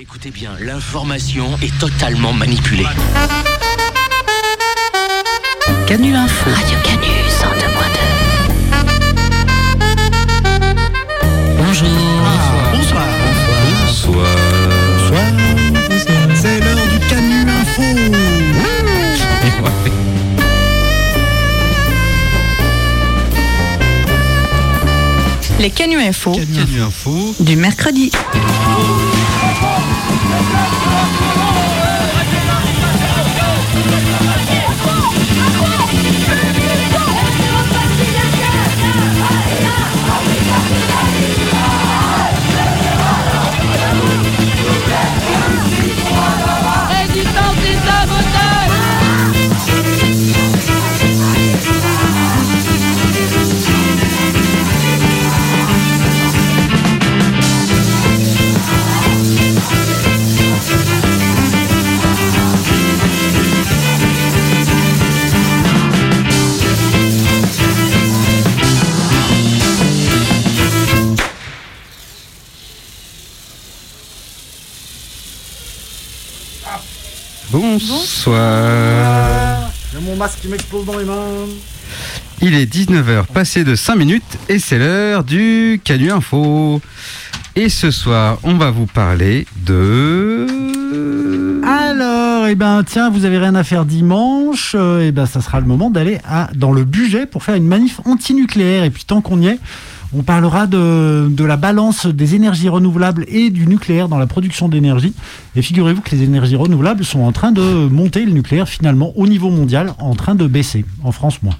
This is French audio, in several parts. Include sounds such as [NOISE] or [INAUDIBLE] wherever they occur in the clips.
Écoutez bien, l'information est totalement manipulée. Canu Info. Radio Canu 102.2. Les Canu Info Canu Info. du mercredi. Masque qui m'explose dans les mains. Il est 19h passé de 5 minutes et c'est l'heure du Canu Info. Et ce soir, on va vous parler de... Alors, eh ben, tiens, vous avez rien à faire dimanche. euh, eh ben, ça sera le moment d'aller à- dans le budget pour faire une manif anti-nucléaire. Et puis, tant qu'on y est, on parlera de, de la balance des énergies renouvelables et du nucléaire dans la production d'énergie. Et figurez-vous que les énergies renouvelables sont en train de monter, le nucléaire finalement au niveau mondial, en train de baisser. En France, moins.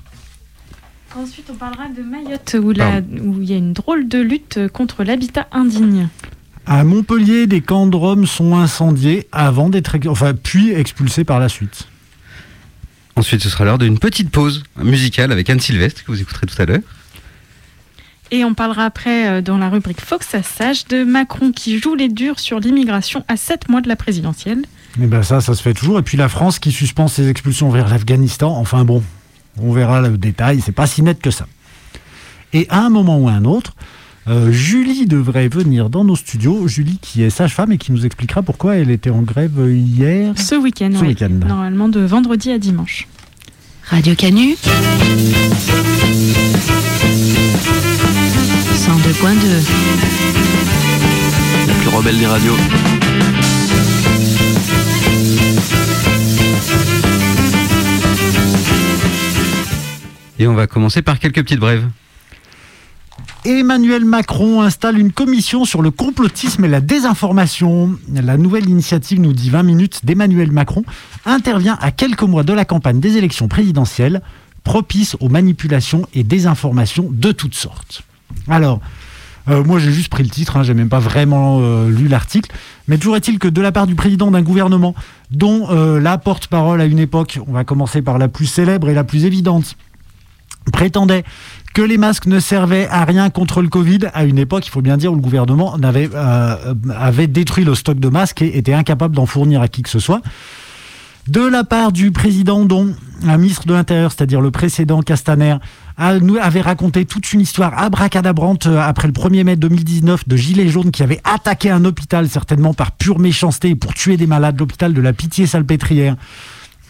Ensuite, on parlera de Mayotte, où, la- où il y a une drôle de lutte contre l'habitat indigne. À Montpellier, des camps de Rome sont incendiés avant d'être, enfin, puis expulsés par la suite. Ensuite, ce sera l'heure d'une petite pause musicale avec Anne Sylvestre que vous écouterez tout à l'heure. Et on parlera après, euh, dans la rubrique Fox à Sage, de Macron qui joue les durs sur l'immigration à 7 mois de la présidentielle. Et ben ça, ça se fait toujours. Et puis la France qui suspend ses expulsions vers l'Afghanistan. Enfin bon, on verra le détail. C'est pas si net que ça. Et à un moment ou à un autre, euh, Julie devrait venir dans nos studios. Julie qui est sage-femme et qui nous expliquera pourquoi elle était en grève hier. Ce week-end, Ce oui. week-end. Normalement de vendredi à dimanche. Radio Canu 102.2. La plus rebelle des radios. Et on va commencer par quelques petites brèves. Emmanuel Macron installe une commission sur le complotisme et la désinformation. La nouvelle initiative, nous dit 20 minutes, d'Emmanuel Macron intervient à quelques mois de la campagne des élections présidentielles, propice aux manipulations et désinformations de toutes sortes. Alors, euh, moi j'ai juste pris le titre, hein, j'ai même pas vraiment euh, lu l'article, mais toujours est-il que de la part du président d'un gouvernement dont euh, la porte-parole à une époque, on va commencer par la plus célèbre et la plus évidente, prétendait que les masques ne servaient à rien contre le Covid à une époque, il faut bien dire, où le gouvernement avait détruit le stock de masques et était incapable d'en fournir à qui que ce soit. De la part du président dont un ministre de l'Intérieur, c'est-à-dire le précédent Castaner, avait raconté toute une histoire abracadabrante euh, après le 1er mai 2019 de gilets jaunes qui avaient attaqué un hôpital, certainement par pure méchanceté, pour tuer des malades, l'hôpital de la Pitié-Salpêtrière.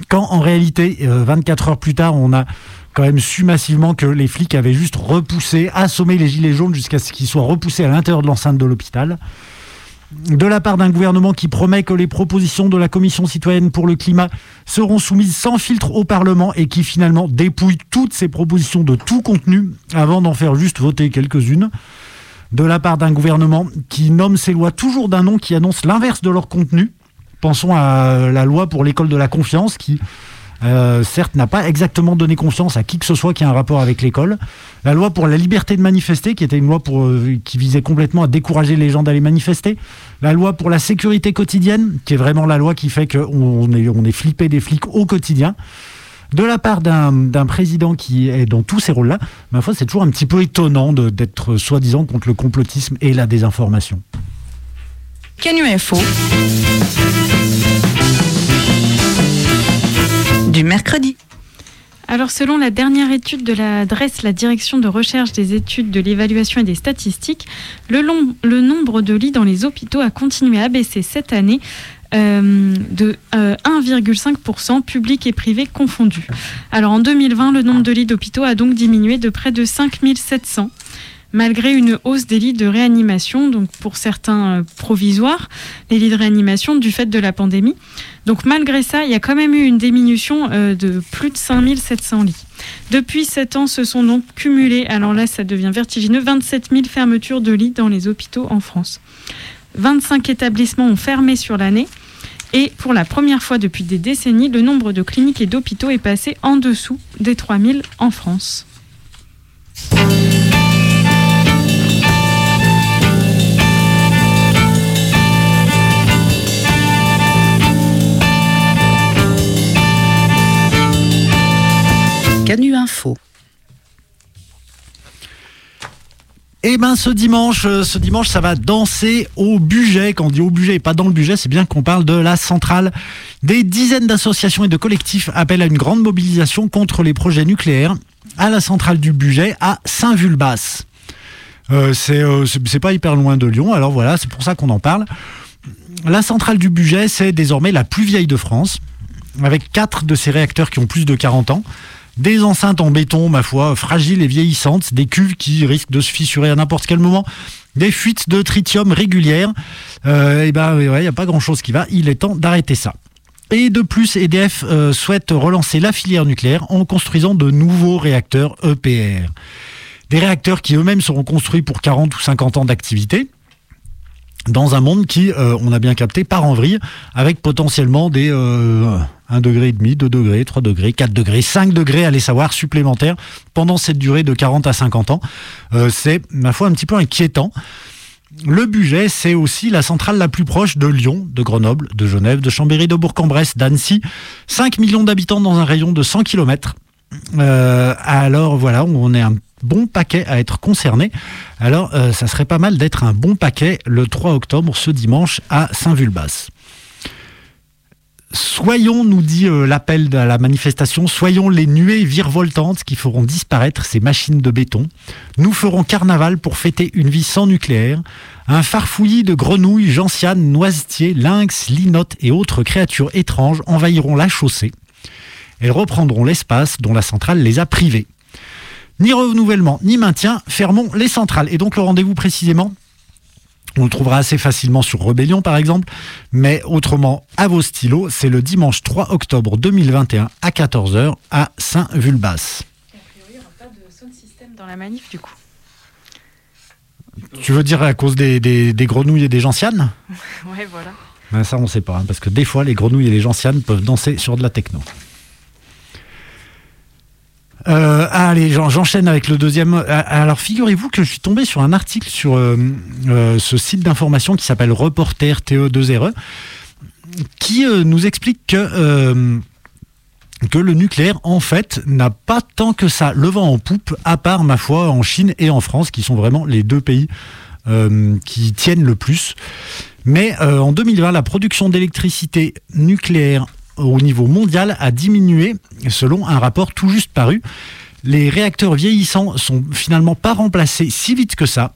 Quand en réalité, euh, 24 heures plus tard, on a quand même su massivement que les flics avaient juste repoussé, assommé les gilets jaunes jusqu'à ce qu'ils soient repoussés à l'intérieur de l'enceinte de l'hôpital. De la part d'un gouvernement qui promet que les propositions de la Commission citoyenne pour le climat seront soumises sans filtre au Parlement et qui finalement dépouille toutes ces propositions de tout contenu avant d'en faire juste voter quelques-unes. De la part d'un gouvernement qui nomme ses lois toujours d'un nom qui annonce l'inverse de leur contenu. Pensons à la loi pour l'école de la confiance qui euh, certes, n'a pas exactement donné confiance à qui que ce soit qui a un rapport avec l'école. La loi pour la liberté de manifester, qui était une loi pour, euh, qui visait complètement à décourager les gens d'aller manifester. La loi pour la sécurité quotidienne, qui est vraiment la loi qui fait qu'on est, on est flippé des flics au quotidien. De la part d'un président qui est dans tous ces rôles-là, ma foi, c'est toujours un petit peu étonnant d'être soi-disant contre le complotisme et la désinformation. Info. Du mercredi. Alors, selon la dernière étude de la DRES, la Direction de recherche des études de l'évaluation et des statistiques, le, nombre de lits dans les hôpitaux a continué à baisser cette année euh, de euh, 1,5%, public et privé confondus. Alors, en 2020, le nombre de lits d'hôpitaux a donc diminué de près de 5700 malgré une hausse des lits de réanimation, donc pour certains euh, provisoires, les lits de réanimation du fait de la pandémie. Donc malgré ça, il y a quand même eu une diminution euh, de plus de 5700 lits. Depuis 7 ans, se sont donc cumulés, alors là ça devient vertigineux, 27 000 fermetures de lits dans les hôpitaux en France. 25 établissements ont fermé sur l'année. Et pour la première fois depuis des décennies, le nombre de cliniques et d'hôpitaux est passé en dessous des 3000 en France. Canu Info. Eh ben ce dimanche, euh, ce dimanche, ça va danser au budget. Quand on dit au budget et pas dans le budget, c'est bien qu'on parle de la centrale. Des dizaines d'associations et de collectifs appellent à une grande mobilisation contre les projets nucléaires à la centrale du budget à Saint-Vulbas. Euh, euh, c'est pas hyper loin de Lyon, alors voilà, c'est pour ça qu'on en parle. La centrale du budget, c'est désormais la plus vieille de France, avec quatre de ses réacteurs qui ont plus de 40 ans. Des enceintes en béton, ma foi, fragiles et vieillissantes, des cuves qui risquent de se fissurer à n'importe quel moment, des fuites de tritium régulières. Euh, et ben, il n'y a pas grand-chose qui va. Il est temps d'arrêter ça. Et de plus, EDF euh, souhaite relancer la filière nucléaire en construisant de nouveaux réacteurs EPR. Des réacteurs qui eux-mêmes seront construits pour 40 ou 50 ans d'activité dans un monde qui, euh, on a bien capté, part en vrille, avec potentiellement des euh, 1 degré et demi, 2 degrés, 3 degrés, 4 degrés, 5 degrés, allez savoir, supplémentaires pendant cette durée de 40 à 50 ans. Euh, c'est, ma foi, un petit peu inquiétant. Le budget, c'est aussi la centrale la plus proche de Lyon, de Grenoble, de Genève, de Chambéry, de Bourg-en-Bresse, d'Annecy. 5 millions d'habitants dans un rayon de 100 km. Euh, alors voilà, on est un bon paquet à être concerné. Alors euh, ça serait pas mal d'être un bon paquet le 3 octobre, ce dimanche, à Saint-Vulbas. Soyons, nous dit euh, l'appel de la manifestation, soyons les nuées virevoltantes qui feront disparaître ces machines de béton. Nous ferons carnaval pour fêter une vie sans nucléaire. Un farfouillis de grenouilles, gentianes, noisetiers, lynx, linottes et autres créatures étranges envahiront la chaussée. Elles reprendront l'espace dont la centrale les a privées. Ni renouvellement, ni maintien, fermons les centrales. Et donc le rendez-vous précisément on le trouvera assez facilement sur Rebellion par exemple, mais autrement à vos stylos, c'est le dimanche 3 octobre 2021 à 14h à Saint-Vulbas. Il n'y aura pas de sound system dans la manif du coup. Tu veux dire à cause des, des- des grenouilles et des gentianes? [LAUGHS] Ouais, voilà. Ben, Ça on sait pas, hein, parce que des fois les grenouilles et les gentianes peuvent danser sur de la techno. Euh, allez, j'en- j'enchaîne avec le deuxième. Euh, Alors, figurez-vous que je suis tombé sur un article sur euh, ce site d'information qui s'appelle Reporter TE2RE, qui nous explique que, le nucléaire, en fait, n'a pas tant que ça le vent en poupe, à part, ma foi, en Chine et en France, qui sont vraiment les deux pays qui tiennent le plus. Mais en 2020, la production d'électricité nucléaire au niveau mondial a diminué selon un rapport tout juste paru. Les réacteurs vieillissants sont finalement pas remplacés si vite que ça.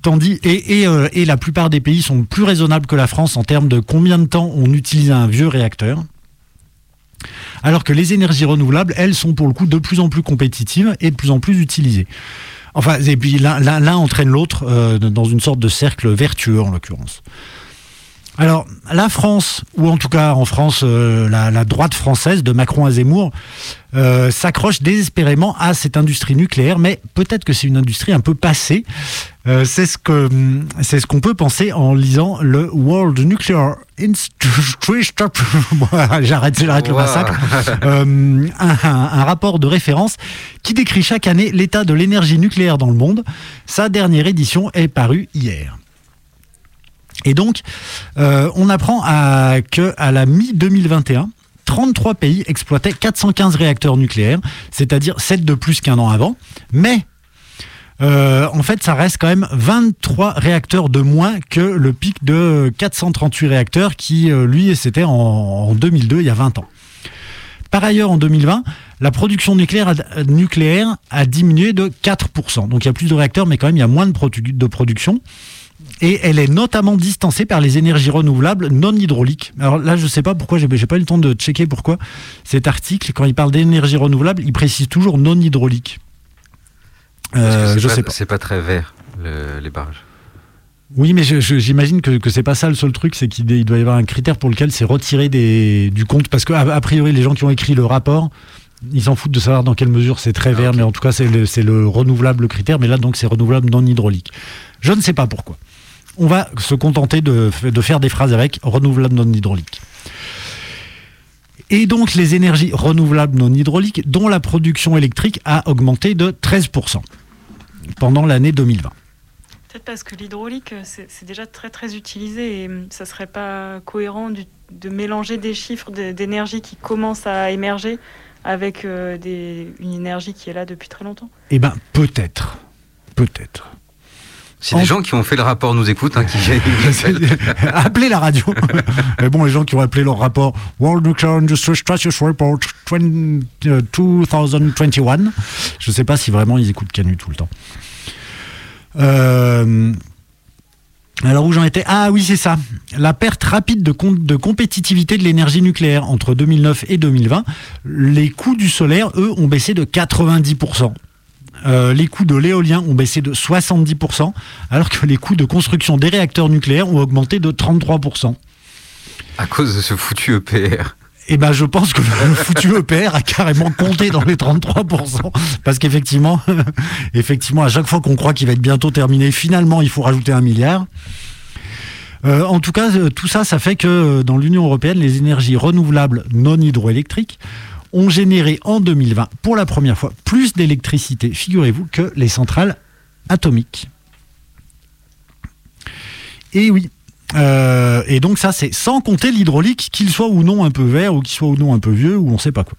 Tandis, euh, et la plupart des pays sont plus raisonnables que la France en termes de combien de temps on utilise un vieux réacteur. Alors que les énergies renouvelables, elles, sont pour le coup de plus en plus compétitives et de plus en plus utilisées. Enfin, et puis l'un entraîne l'autre euh, dans une sorte de cercle vertueux en l'occurrence. Alors, la France, ou en tout cas en France, euh, la, la droite française de Macron à Zemmour, euh, s'accroche désespérément à cette industrie nucléaire, mais peut-être que c'est une industrie un peu passée. Euh, c'est ce que hum, c'est ce qu'on peut penser en lisant le World Nuclear. [LAUGHS] Bon, [LAUGHS] J'arrête, j'arrête le massacre. Euh, un rapport de référence qui décrit chaque année l'état de l'énergie nucléaire dans le monde. Sa dernière édition est parue hier. Et donc, euh, on apprend à, que à la mi-2021, 33 pays exploitaient 415 réacteurs nucléaires, c'est-à-dire 7 de plus qu'un an avant. Mais euh, en fait, ça reste quand même 23 réacteurs de moins que le pic de 438 réacteurs qui, euh, lui, c'était en, en 2002, il y a 20 ans. Par ailleurs, en 2020, la production nucléaire a, diminué de 4%. Donc il y a plus de réacteurs, mais quand même il y a moins de production. Et elle est notamment distancée par les énergies renouvelables non hydrauliques. Alors là, je ne sais pas pourquoi, j'ai pas eu le temps de checker pourquoi cet article, quand il parle d'énergie renouvelable, il précise toujours non hydraulique. Euh, je pas- sais pas. C'est pas très vert, le- les barrages. Oui, mais j'imagine que, que c'est pas ça le seul truc, c'est qu'il il doit y avoir un critère pour lequel c'est retiré des, du compte. Parce que, a, a priori, les gens qui ont écrit le rapport, ils s'en foutent de savoir dans quelle mesure c'est très Ah, vert, ok. mais en tout cas, c'est le, c'est le renouvelable critère. Mais là, donc, c'est renouvelable non hydraulique. Je ne sais pas pourquoi. On va se contenter de, faire des phrases avec renouvelable non hydraulique. Et donc, les énergies renouvelables non hydrauliques, dont la production électrique a augmenté de 13% pendant l'année 2020. Peut-être parce que l'hydraulique, c'est déjà très très utilisé et hum, ça serait pas cohérent du- de mélanger des chiffres d'énergie qui commencent à émerger avec euh, des- une énergie qui est là depuis très longtemps. Eh ben, peut-être. Peut-être. Si En- les gens qui ont fait le rapport nous écoutent, hein, qui [LAUGHS] Appelez la radio. [LAUGHS] Mais bon, les gens qui ont appelé leur rapport World Nuclear Industry Status Report 20, euh, 2021, je ne sais pas si vraiment ils écoutent Canu tout le temps. Euh, alors où j'en étais? Ah oui, c'est ça. La perte rapide de, com- de compétitivité de l'énergie nucléaire entre 2009 et 2020. Les coûts du solaire, eux, ont baissé de 90%. Euh, les coûts de l'éolien ont baissé de 70%, alors que les coûts de construction des réacteurs nucléaires ont augmenté de 33%. à cause de ce foutu EPR. Et ben, je pense que le [LAUGHS] foutu EPR a carrément compté dans les 33%. Parce qu'effectivement, [LAUGHS] effectivement, à chaque fois qu'on croit qu'il va être bientôt terminé, finalement, il faut rajouter un milliard. Euh, en tout cas, euh, tout ça, ça fait que dans l'Union européenne, les énergies renouvelables non hydroélectriques ont généré en 2020, pour la première fois, plus d'électricité, figurez-vous, que les centrales atomiques. Et oui. Euh, et donc ça, c'est sans compter l'hydraulique, qu'il soit ou non un peu vert, ou qu'il soit ou non un peu vieux, ou on sait pas quoi.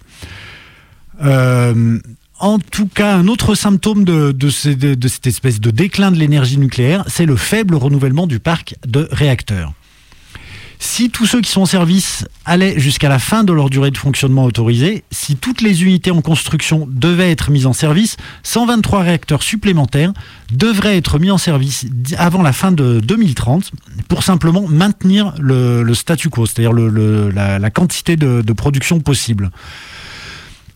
Euh, en tout cas, un autre symptôme de cette espèce de déclin de l'énergie nucléaire, c'est le faible renouvellement du parc de réacteurs. Si tous ceux qui sont en service allaient jusqu'à la fin de leur durée de fonctionnement autorisée, si toutes les unités en construction devaient être mises en service, 123 réacteurs supplémentaires devraient être mis en service avant la fin de 2030 pour simplement maintenir le, statu quo, c'est-à-dire la, quantité de production possible.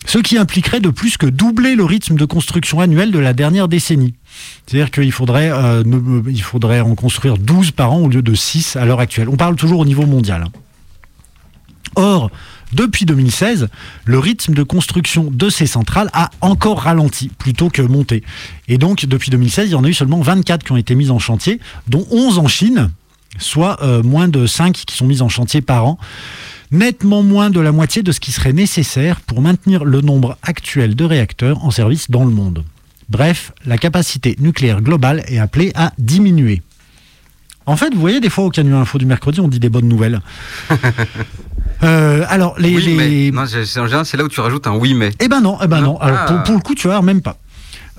Ce qui impliquerait de plus que doubler le rythme de construction annuel de la dernière décennie. C'est-à-dire qu'il faudrait, euh, faudrait en construire 12 par an au lieu de 6 à l'heure actuelle. On parle toujours au niveau mondial. hein. Or, depuis 2016, le rythme de construction de ces centrales a encore ralenti plutôt que monté. Et donc, depuis 2016, il y en a eu seulement 24 qui ont été mises en chantier, dont 11 en Chine, soit euh, moins de 5 qui sont mises en chantier par an nettement moins de la moitié de ce qui serait nécessaire pour maintenir le nombre actuel de réacteurs en service dans le monde. Bref, la capacité nucléaire globale est appelée à diminuer. En fait, vous voyez, des fois au Canu Info du mercredi, on dit des bonnes nouvelles. [LAUGHS] Euh, alors, les. Oui, les- mais. Non, c'est- là où tu rajoutes un oui, mais. Eh ben non, eh ben non. Non. Alors, Ah. pour, pour le coup, tu vois, même pas.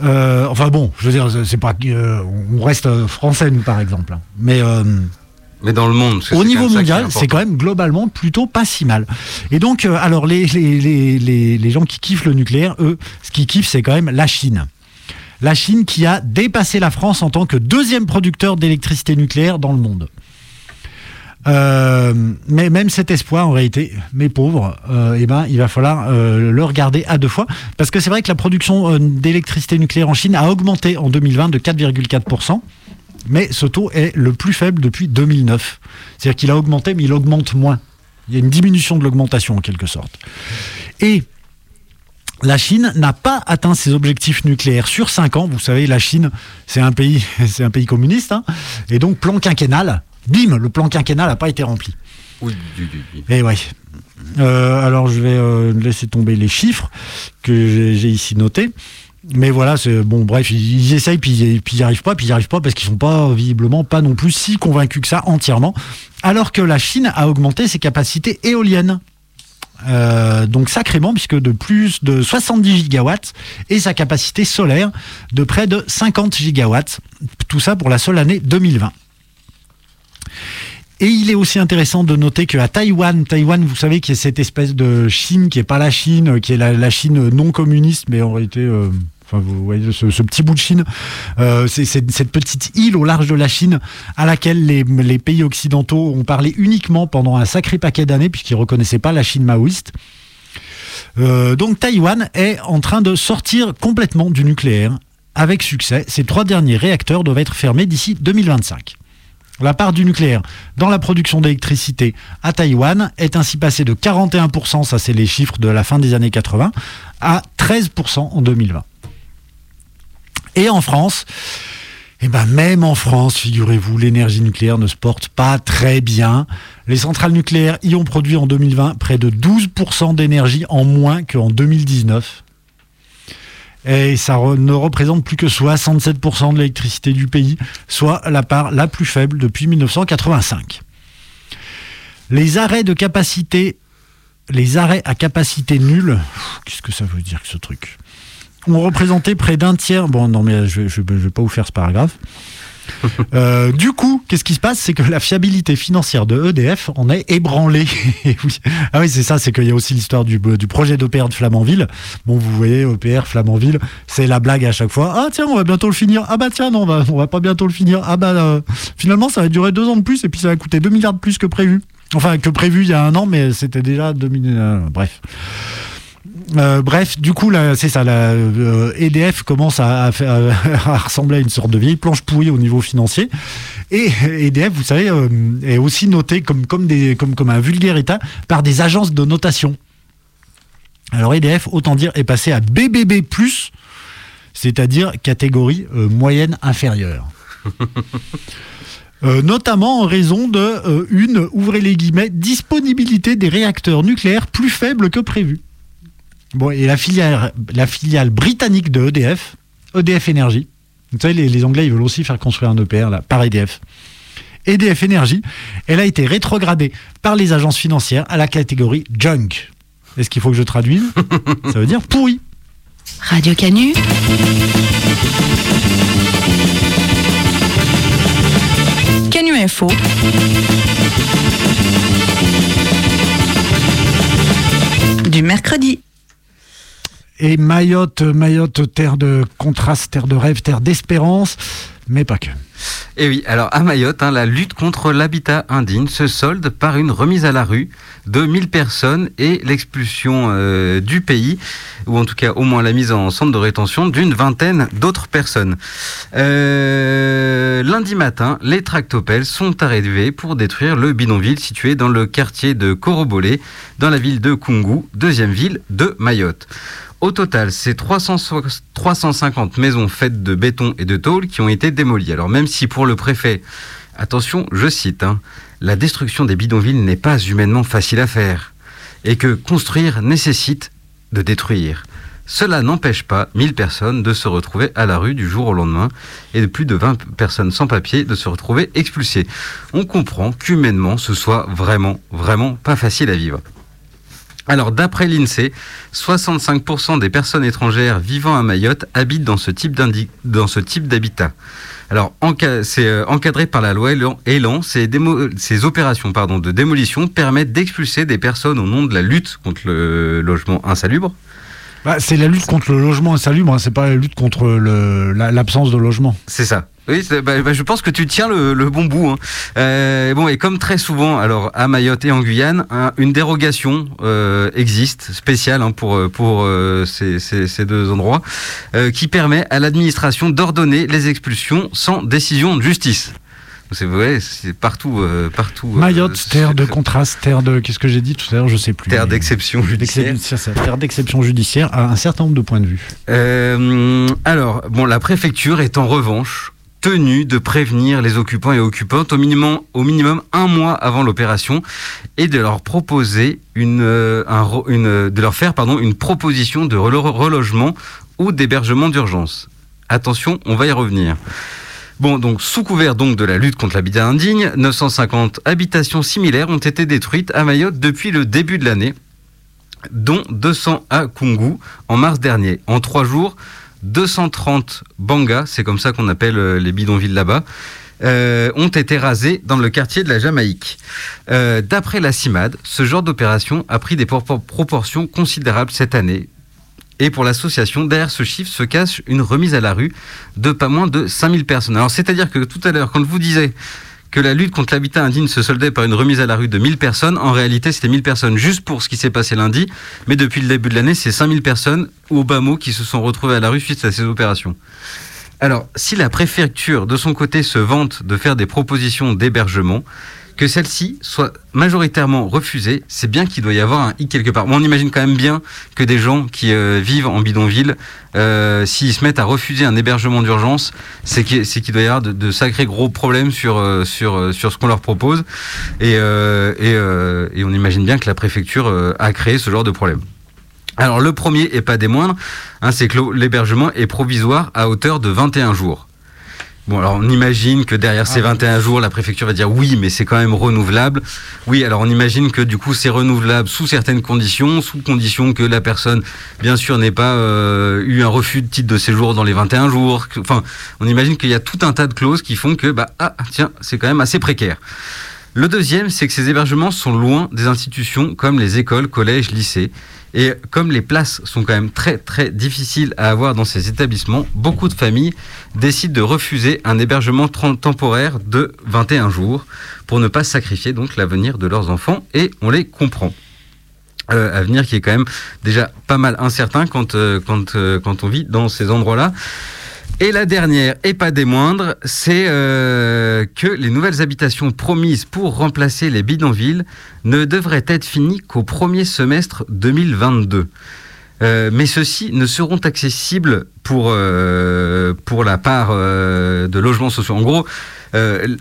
Euh, enfin bon, je veux dire, c'est pas. euh, on reste français, nous, par exemple. Mais. Mais dans le monde. que au c'est niveau mondial, c'est quand même globalement plutôt pas si mal. Et donc, euh, alors les, les, les, les, gens qui kiffent le nucléaire, eux, ce qu'ils kiffent, c'est quand même la Chine. La Chine qui a dépassé la France en tant que deuxième producteur d'électricité nucléaire dans le monde. Euh, mais même cet espoir, en réalité, mes pauvres, euh, eh ben, il va falloir euh, le regarder à deux fois. Parce que c'est vrai que la production d'électricité nucléaire en Chine a augmenté en 2020 de 4,4%. Mais ce taux est le plus faible depuis 2009. C'est-à-dire qu'il a augmenté, mais il augmente moins. Il y a une diminution de l'augmentation en quelque sorte. Et la Chine n'a pas atteint ses objectifs nucléaires sur 5 ans. Vous savez, la Chine, c'est un pays, [LAUGHS] c'est un pays communiste. hein. Et donc, plan quinquennal, bim, le plan quinquennal n'a pas été rempli. Oui, du- Et ouais. Euh, alors, je vais euh, laisser tomber les chiffres que j'ai ici notés. Mais voilà, c'est bon, bref, ils, essayent, puis, ils- n'y arrivent pas, puis ils n'y arrivent pas parce qu'ils sont pas, visiblement, pas non plus si convaincus que ça entièrement. Alors que la Chine a augmenté ses capacités éoliennes. Euh, donc sacrément, puisque de plus de 70 gigawatts et sa capacité solaire de près de 50 gigawatts. Tout ça pour la seule année 2020. Et il est aussi intéressant de noter qu'à Taïwan, Taïwan, vous savez, qui est cette espèce de Chine qui est pas la Chine, qui est la, la Chine non communiste, mais en réalité. euh, Enfin, vous voyez ce, petit bout de Chine, euh, c'est cette petite île au large de la Chine à laquelle les, pays occidentaux ont parlé uniquement pendant un sacré paquet d'années puisqu'ils reconnaissaient pas la Chine maoïste. Euh, donc Taïwan est en train de sortir complètement du nucléaire avec succès. Ces trois derniers réacteurs doivent être fermés d'ici 2025. La part du nucléaire dans la production d'électricité à Taïwan est ainsi passée de 41%, ça c'est les chiffres de la fin des années 80, à 13% en 2020. Et en France, eh ben même en France, figurez-vous, l'énergie nucléaire ne se porte pas très bien. Les centrales nucléaires y ont produit en 2020 près de 12% d'énergie en moins qu'en 2019. Et ça ne représente plus que 67% de l'électricité du pays, soit la part la plus faible depuis 1985. Les arrêts de capacité, les arrêts à capacité nulle, qu'est-ce que ça veut dire que ce truc? Ont représenté près d'un tiers. Bon, non, mais je ne vais pas vous faire ce paragraphe. [LAUGHS] Euh, du coup, qu'est-ce qui se passe? C'est que la fiabilité financière de EDF en est ébranlée. [LAUGHS] Oui. Ah oui, c'est ça, c'est qu'il y a aussi l'histoire du, du projet d'EPR de Flamanville. Bon, vous voyez, EPR, Flamanville, c'est la blague à chaque fois. Ah tiens, on va bientôt le finir. Ah bah tiens, non, on va, on va pas bientôt le finir. Ah bah euh, finalement, ça va durer deux ans de plus et puis ça va coûter 2 milliards de plus que prévu. Enfin, que prévu il y a un an, mais c'était déjà 2000. euh, bref. Euh, bref, du coup, là, c'est ça. La, euh, EDF commence à, [LAUGHS] à ressembler à une sorte de vieille planche pourrie au niveau financier. Et EDF, vous savez, euh, est aussi noté comme, comme, des, comme, comme un vulgaire état par des agences de notation. Alors EDF, autant dire, est passé à BBB+, c'est-à-dire catégorie euh, moyenne inférieure. [LAUGHS] Euh, notamment en raison de euh, une, ouvrez les guillemets, disponibilité des réacteurs nucléaires plus faible que prévu. Bon, et la filiale, la filiale britannique de EDF, EDF Energy, vous savez, les, les Anglais, ils veulent aussi faire construire un EPR là, par EDF. EDF Energy, elle a été rétrogradée par les agences financières à la catégorie junk. Est-ce qu'il faut que je traduise? [LAUGHS] Ça veut dire pourri. Radio Canu, Canu Info, du mercredi. Et Mayotte, Mayotte, terre de contraste, terre de rêve, terre d'espérance, mais pas que. Et oui, alors à Mayotte, hein, la lutte contre l'habitat indigne se solde par une remise à la rue de 1000 personnes et l'expulsion euh, du pays, ou en tout cas au moins la mise en centre de rétention d'une vingtaine d'autres personnes. Euh, lundi matin, les tractopelles sont arrivés pour détruire le bidonville situé dans le quartier de Corobolé, dans la ville de Kungu, deuxième ville de Mayotte. Au total, c'est 300 350 maisons faites de béton et de tôle qui ont été démolies. Alors même si pour le préfet, attention, je cite, hein, la destruction des bidonvilles n'est pas humainement facile à faire et que construire nécessite de détruire. Cela n'empêche pas 1000 personnes de se retrouver à la rue du jour au lendemain et de plus de 20 personnes sans papier de se retrouver expulsées. On comprend qu'humainement ce soit vraiment, vraiment pas facile à vivre. Alors, d'après l'INSEE, 65% des personnes étrangères vivant à Mayotte habitent dans ce type d'habitat. Alors, c'est euh, encadré par la loi Elan. Ces, démo- ces opérations pardon, de démolition permettent d'expulser des personnes au nom de la lutte contre le logement insalubre. Bah, c'est la lutte contre le logement insalubre, hein, c'est pas la lutte contre la- l'absence de logement. C'est ça. Oui, bah, bah, je pense que tu tiens le, le bon bout. hein. Euh, bon, et comme très souvent, alors à Mayotte et en Guyane, un- une dérogation euh, existe spéciale hein, pour euh, pour euh, ces, ces- ces deux endroits, qui permet à l'administration d'ordonner les expulsions sans décision de justice. C'est vrai, c'est partout, euh, partout. euh, Mayotte, terre de contraste, terre de. Qu'est-ce que j'ai dit tout à l'heure Je sais plus. terre d'exception judiciaire. terre d'exception judiciaire à un certain nombre de points de vue. Euh, alors, bon, la préfecture est en revanche tenue de prévenir les occupants et occupantes au minimum, un mois avant l'opération et de leur proposer euh, une- de leur faire une proposition de relo- relogement ou d'hébergement d'urgence. Attention, on va y revenir. Bon, donc sous couvert donc de la lutte contre l'habitat indigne, 950 habitations similaires ont été détruites à Mayotte depuis le début de l'année, dont 200 à Kungu en mars dernier. En trois jours, 230 bangas, c'est comme ça qu'on appelle euh, les bidonvilles là-bas, euh, ont été rasés dans le quartier de la Jamaïque. Euh, D'après la CIMAD, ce genre d'opération a pris des propor- proportions considérables cette année. Et pour l'association, derrière ce chiffre se cache une remise à la rue de pas moins de 5000 personnes. Alors c'est-à-dire que tout à l'heure, quand je vous disais que la lutte contre l'habitat indigne se soldait par une remise à la rue de 1000 personnes, en réalité c'était 1000 personnes juste pour ce qui s'est passé lundi, mais depuis le début de l'année c'est 5000 personnes au bas mot qui se sont retrouvées à la rue suite à ces opérations. Alors, si la préfecture, de son côté, se vante de faire des propositions d'hébergement, que celles-ci soient majoritairement refusées, c'est bien qu'il doit y avoir un hic quelque part. On imagine quand même bien que des gens qui euh, vivent en bidonville, euh, s'ils se mettent à refuser un hébergement d'urgence, c'est qu'il doit y avoir de, sacrés gros problèmes sur, euh, ce qu'on leur propose. Et, on imagine bien que la préfecture a créé ce genre de problème. Alors le premier, et pas des moindres, hein, c'est que l'hébergement est provisoire à hauteur de 21 jours. Bon, alors on imagine que derrière ces 21 jours, la préfecture va dire oui, mais c'est quand même renouvelable. Oui, alors on imagine que du coup c'est renouvelable sous certaines conditions, sous condition que la personne, bien sûr, n'ait pas euh, eu un refus de titre de séjour dans les 21 jours. Enfin, on imagine qu'il y a tout un tas de clauses qui font que, bah, ah, tiens, c'est quand même assez précaire. Le deuxième, c'est que ces hébergements sont loin des institutions comme les écoles, collèges, lycées. Et comme les places sont quand même très très difficiles à avoir dans ces établissements, beaucoup de familles décident de refuser un hébergement temporaire de 21 jours pour ne pas sacrifier donc l'avenir de leurs enfants et on les comprend. Euh, avenir qui est quand même déjà pas mal incertain quand, euh, quand, euh, quand on vit dans ces endroits-là. Et la dernière, et pas des moindres, c'est euh, que les nouvelles habitations promises pour remplacer les bidonvilles ne devraient être finies qu'au premier semestre 2022. Euh, mais ceux-ci ne seront accessibles pour, euh, pour la part euh, de logements sociaux. En gros, euh,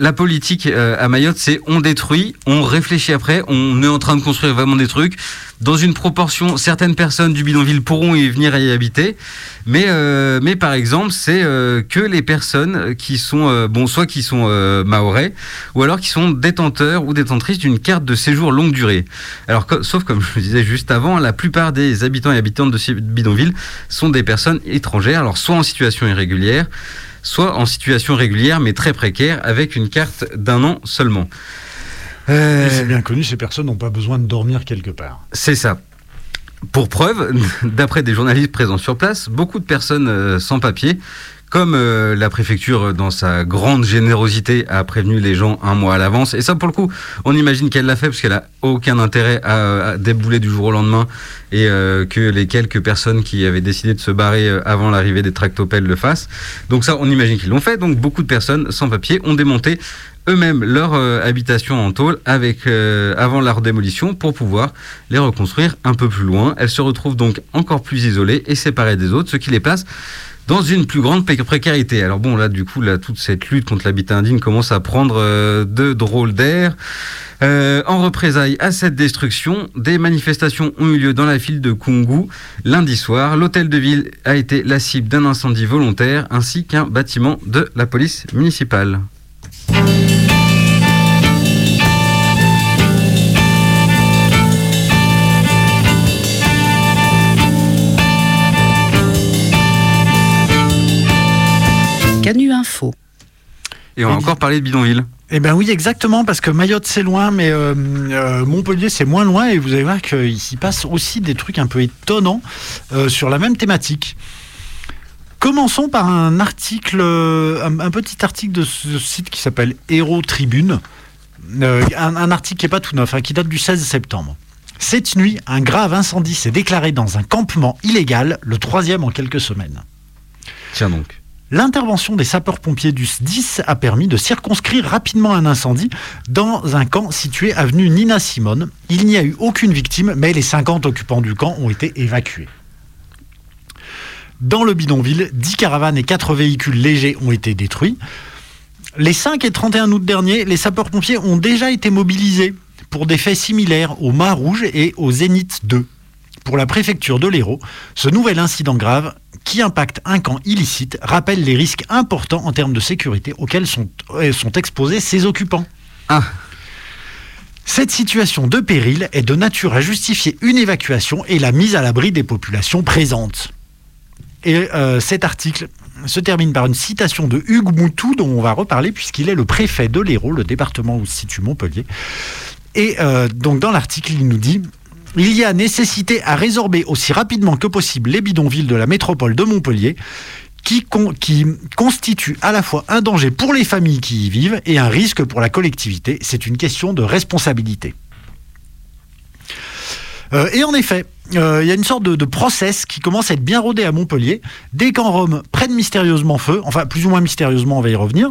la politique euh, à Mayotte, c'est on détruit, on réfléchit après, on est en train de construire vraiment des trucs. Dans une proportion, certaines personnes du bidonville pourront y venir y habiter, mais, euh, mais par exemple, c'est euh, que les personnes qui sont, bon, soit qui sont maorais, ou alors qui sont détenteurs ou détentrices d'une carte de séjour longue durée. Alors, sauf comme je le disais juste avant, la plupart des habitants et habitantes de ces bidonvilles sont des personnes étrangères, alors soit en situation irrégulière, soit en situation régulière mais très précaire, avec une carte d'un an seulement. Euh, C'est bien connu, ces personnes n'ont pas besoin de dormir quelque part. c'est ça. Pour preuve, [LAUGHS] d'après des journalistes présents sur place, beaucoup de personnes euh, sans papier, comme euh, la préfecture, euh, dans sa grande générosité, a prévenu les gens un mois à l'avance. Et ça, pour le coup, on imagine qu'elle l'a fait parce qu'elle a aucun intérêt à, à débouler du jour au lendemain et euh, que les quelques personnes qui avaient décidé de se barrer euh, avant l'arrivée des tractopelles le fassent. Donc ça, on imagine qu'ils l'ont fait. Donc beaucoup de personnes sans papier ont démonté eux-mêmes leur euh, habitation en tôle avec, euh, avant leur démolition pour pouvoir les reconstruire un peu plus loin. Elles se retrouvent donc encore plus isolées et séparées des autres, ce qui les place dans une plus grande pré- précarité. Alors bon, là, du coup, toute cette lutte contre l'habitat indigne commence à prendre euh, de drôles d'air. Euh, en représailles à cette destruction, des manifestations ont eu lieu dans la ville de Kungu lundi soir. L'hôtel de ville a été la cible d'un incendie volontaire ainsi qu'un bâtiment de la police municipale. Et on va encore parler de bidonville. Eh ben oui, exactement, parce que Mayotte c'est loin, mais euh, euh, Montpellier c'est moins loin, et vous allez voir qu'il s'y passe aussi des trucs un peu étonnants euh, sur la même thématique. Commençons par un article, un, un petit article de ce site qui s'appelle Héros Tribune, Euh, un, un article qui n'est pas tout neuf, hein, qui date du 16 septembre. Cette nuit, un grave incendie s'est déclaré dans un campement illégal, le troisième en quelques semaines. Tiens donc. L'intervention des sapeurs-pompiers du SDIS a permis de circonscrire rapidement un incendie dans un camp situé avenue Nina Simone. Il n'y a eu aucune victime, mais les 50 occupants du camp ont été évacués. Dans le bidonville, 10 caravanes et 4 véhicules légers ont été détruits. Les 5 et 31 août dernier, les sapeurs-pompiers ont déjà été mobilisés pour des faits similaires au Mât Rouge et au Zénith 2. Pour la préfecture de l'Hérault, ce nouvel incident grave, qui impacte un camp illicite, rappelle les risques importants en termes de sécurité auxquels sont, euh, sont exposés ces occupants. Ah. Cette situation de péril est de nature à justifier une évacuation et la mise à l'abri des populations présentes. Et euh, cet article se termine par une citation de Hugues Moutou, dont on va reparler, puisqu'il est le préfet de l'Hérault, le département où se situe Montpellier. Et euh, donc dans l'article, il nous dit il y a nécessité à résorber aussi rapidement que possible les bidonvilles de la métropole de Montpellier, qui, con- qui constituent à la fois un danger pour les familles qui y vivent et un risque pour la collectivité. C'est une question de responsabilité. Euh, et en effet, euh, il y a une sorte de, de process qui commence à être bien rodé à Montpellier. Des camps roms prennent mystérieusement feu, enfin plus ou moins mystérieusement, on va y revenir.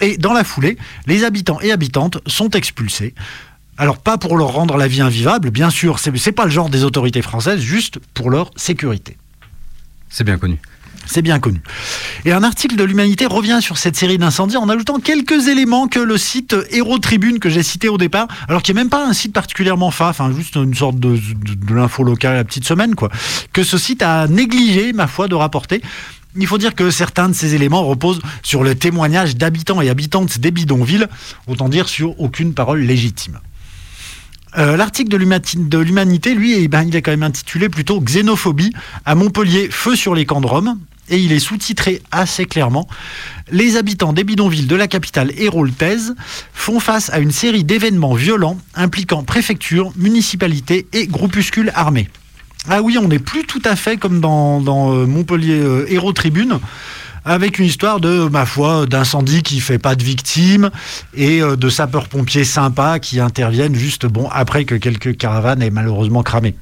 Et dans la foulée, les habitants et habitantes sont expulsés. Alors pas pour leur rendre la vie invivable, bien sûr, c'est pas le genre des autorités françaises, juste pour leur sécurité. C'est bien connu. C'est bien connu. Et un article de l'Humanité revient sur cette série d'incendies en ajoutant quelques éléments que le site Héros Tribune que j'ai cité au départ, alors qui n'est même pas un site particulièrement fa, enfin juste une sorte de, de, de l'info locale la petite semaine, quoi, que ce site a négligé, ma foi, de rapporter. Il faut dire que certains de ces éléments reposent sur le témoignage d'habitants et habitantes des bidonvilles, autant dire sur aucune parole légitime. Euh, L'article de l'Humanité, lui, eh ben, il est quand même intitulé plutôt Xénophobie à Montpellier, feu sur les camps de Rome. Et il est sous-titré assez clairement. Les habitants des bidonvilles de la capitale héroltaise font face à une série d'événements violents impliquant préfecture, municipalité et groupuscules armés. Ah oui, on n'est plus tout à fait comme dans, euh, Montpellier euh, Héros Tribune, avec une histoire de, ma foi, d'incendie qui fait pas de victimes et euh, de sapeurs-pompiers sympas qui interviennent juste bon après que quelques caravanes aient malheureusement cramé.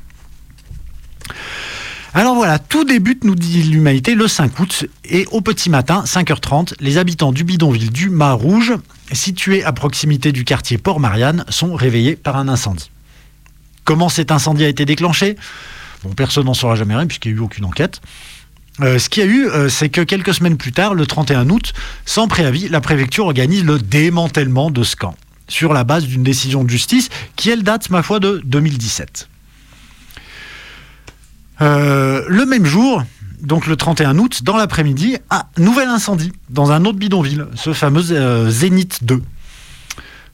Alors voilà, tout débute, nous dit l'humanité, le 5 août, et au petit matin, 5h30, les habitants du bidonville du Mât Rouge, situé à proximité du quartier Port-Marianne, sont réveillés par un incendie. Comment cet incendie a été déclenché? Bon, personne n'en saura jamais rien puisqu'il n'y a eu aucune enquête. Euh, ce qu'il y a eu, euh, c'est que quelques semaines plus tard, le 31 août, sans préavis, la préfecture organise le démantèlement de ce camp, sur la base d'une décision de justice qui, elle, date, ma foi, de 2017. Euh, le même jour, donc le 31 août, dans l'après-midi, un nouvel incendie dans un autre bidonville, ce fameux Zénith 2.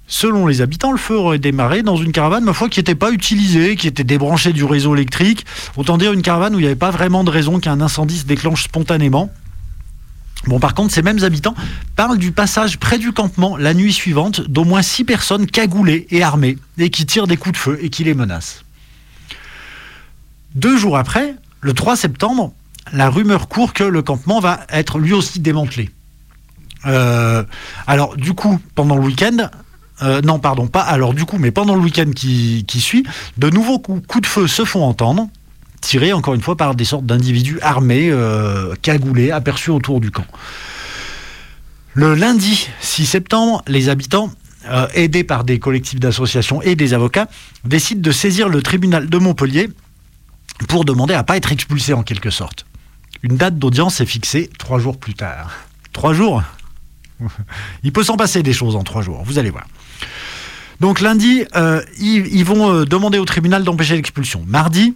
Selon les habitants, le feu aurait démarré dans une caravane, ma foi, qui n'était pas utilisée, qui était débranchée du réseau électrique. Autant dire une caravane où il n'y avait pas vraiment de raison qu'un incendie se déclenche spontanément. Bon, par contre, ces mêmes habitants parlent du passage près du campement la nuit suivante d'au moins six personnes cagoulées et armées, et qui tirent des coups de feu et qui les menacent. Deux jours après, le 3 septembre, la rumeur court que le campement va être lui aussi démantelé. Euh, alors, du coup, pendant le week-end, euh, non, pardon, pas alors du coup, mais pendant le week-end qui, suit, de nouveaux coups, de feu se font entendre, tirés encore une fois par des sortes d'individus armés, euh, cagoulés, aperçus autour du camp. Le lundi 6 septembre, les habitants, euh, aidés par des collectifs d'associations et des avocats, décident de saisir le tribunal de Montpellier pour demander à pas être expulsés en quelque sorte. Une date d'audience est fixée trois jours plus tard. Trois jours? [LAUGHS] Il peut s'en passer des choses en trois jours, vous allez voir. Donc lundi, euh, ils, vont euh, demander au tribunal d'empêcher l'expulsion. Mardi,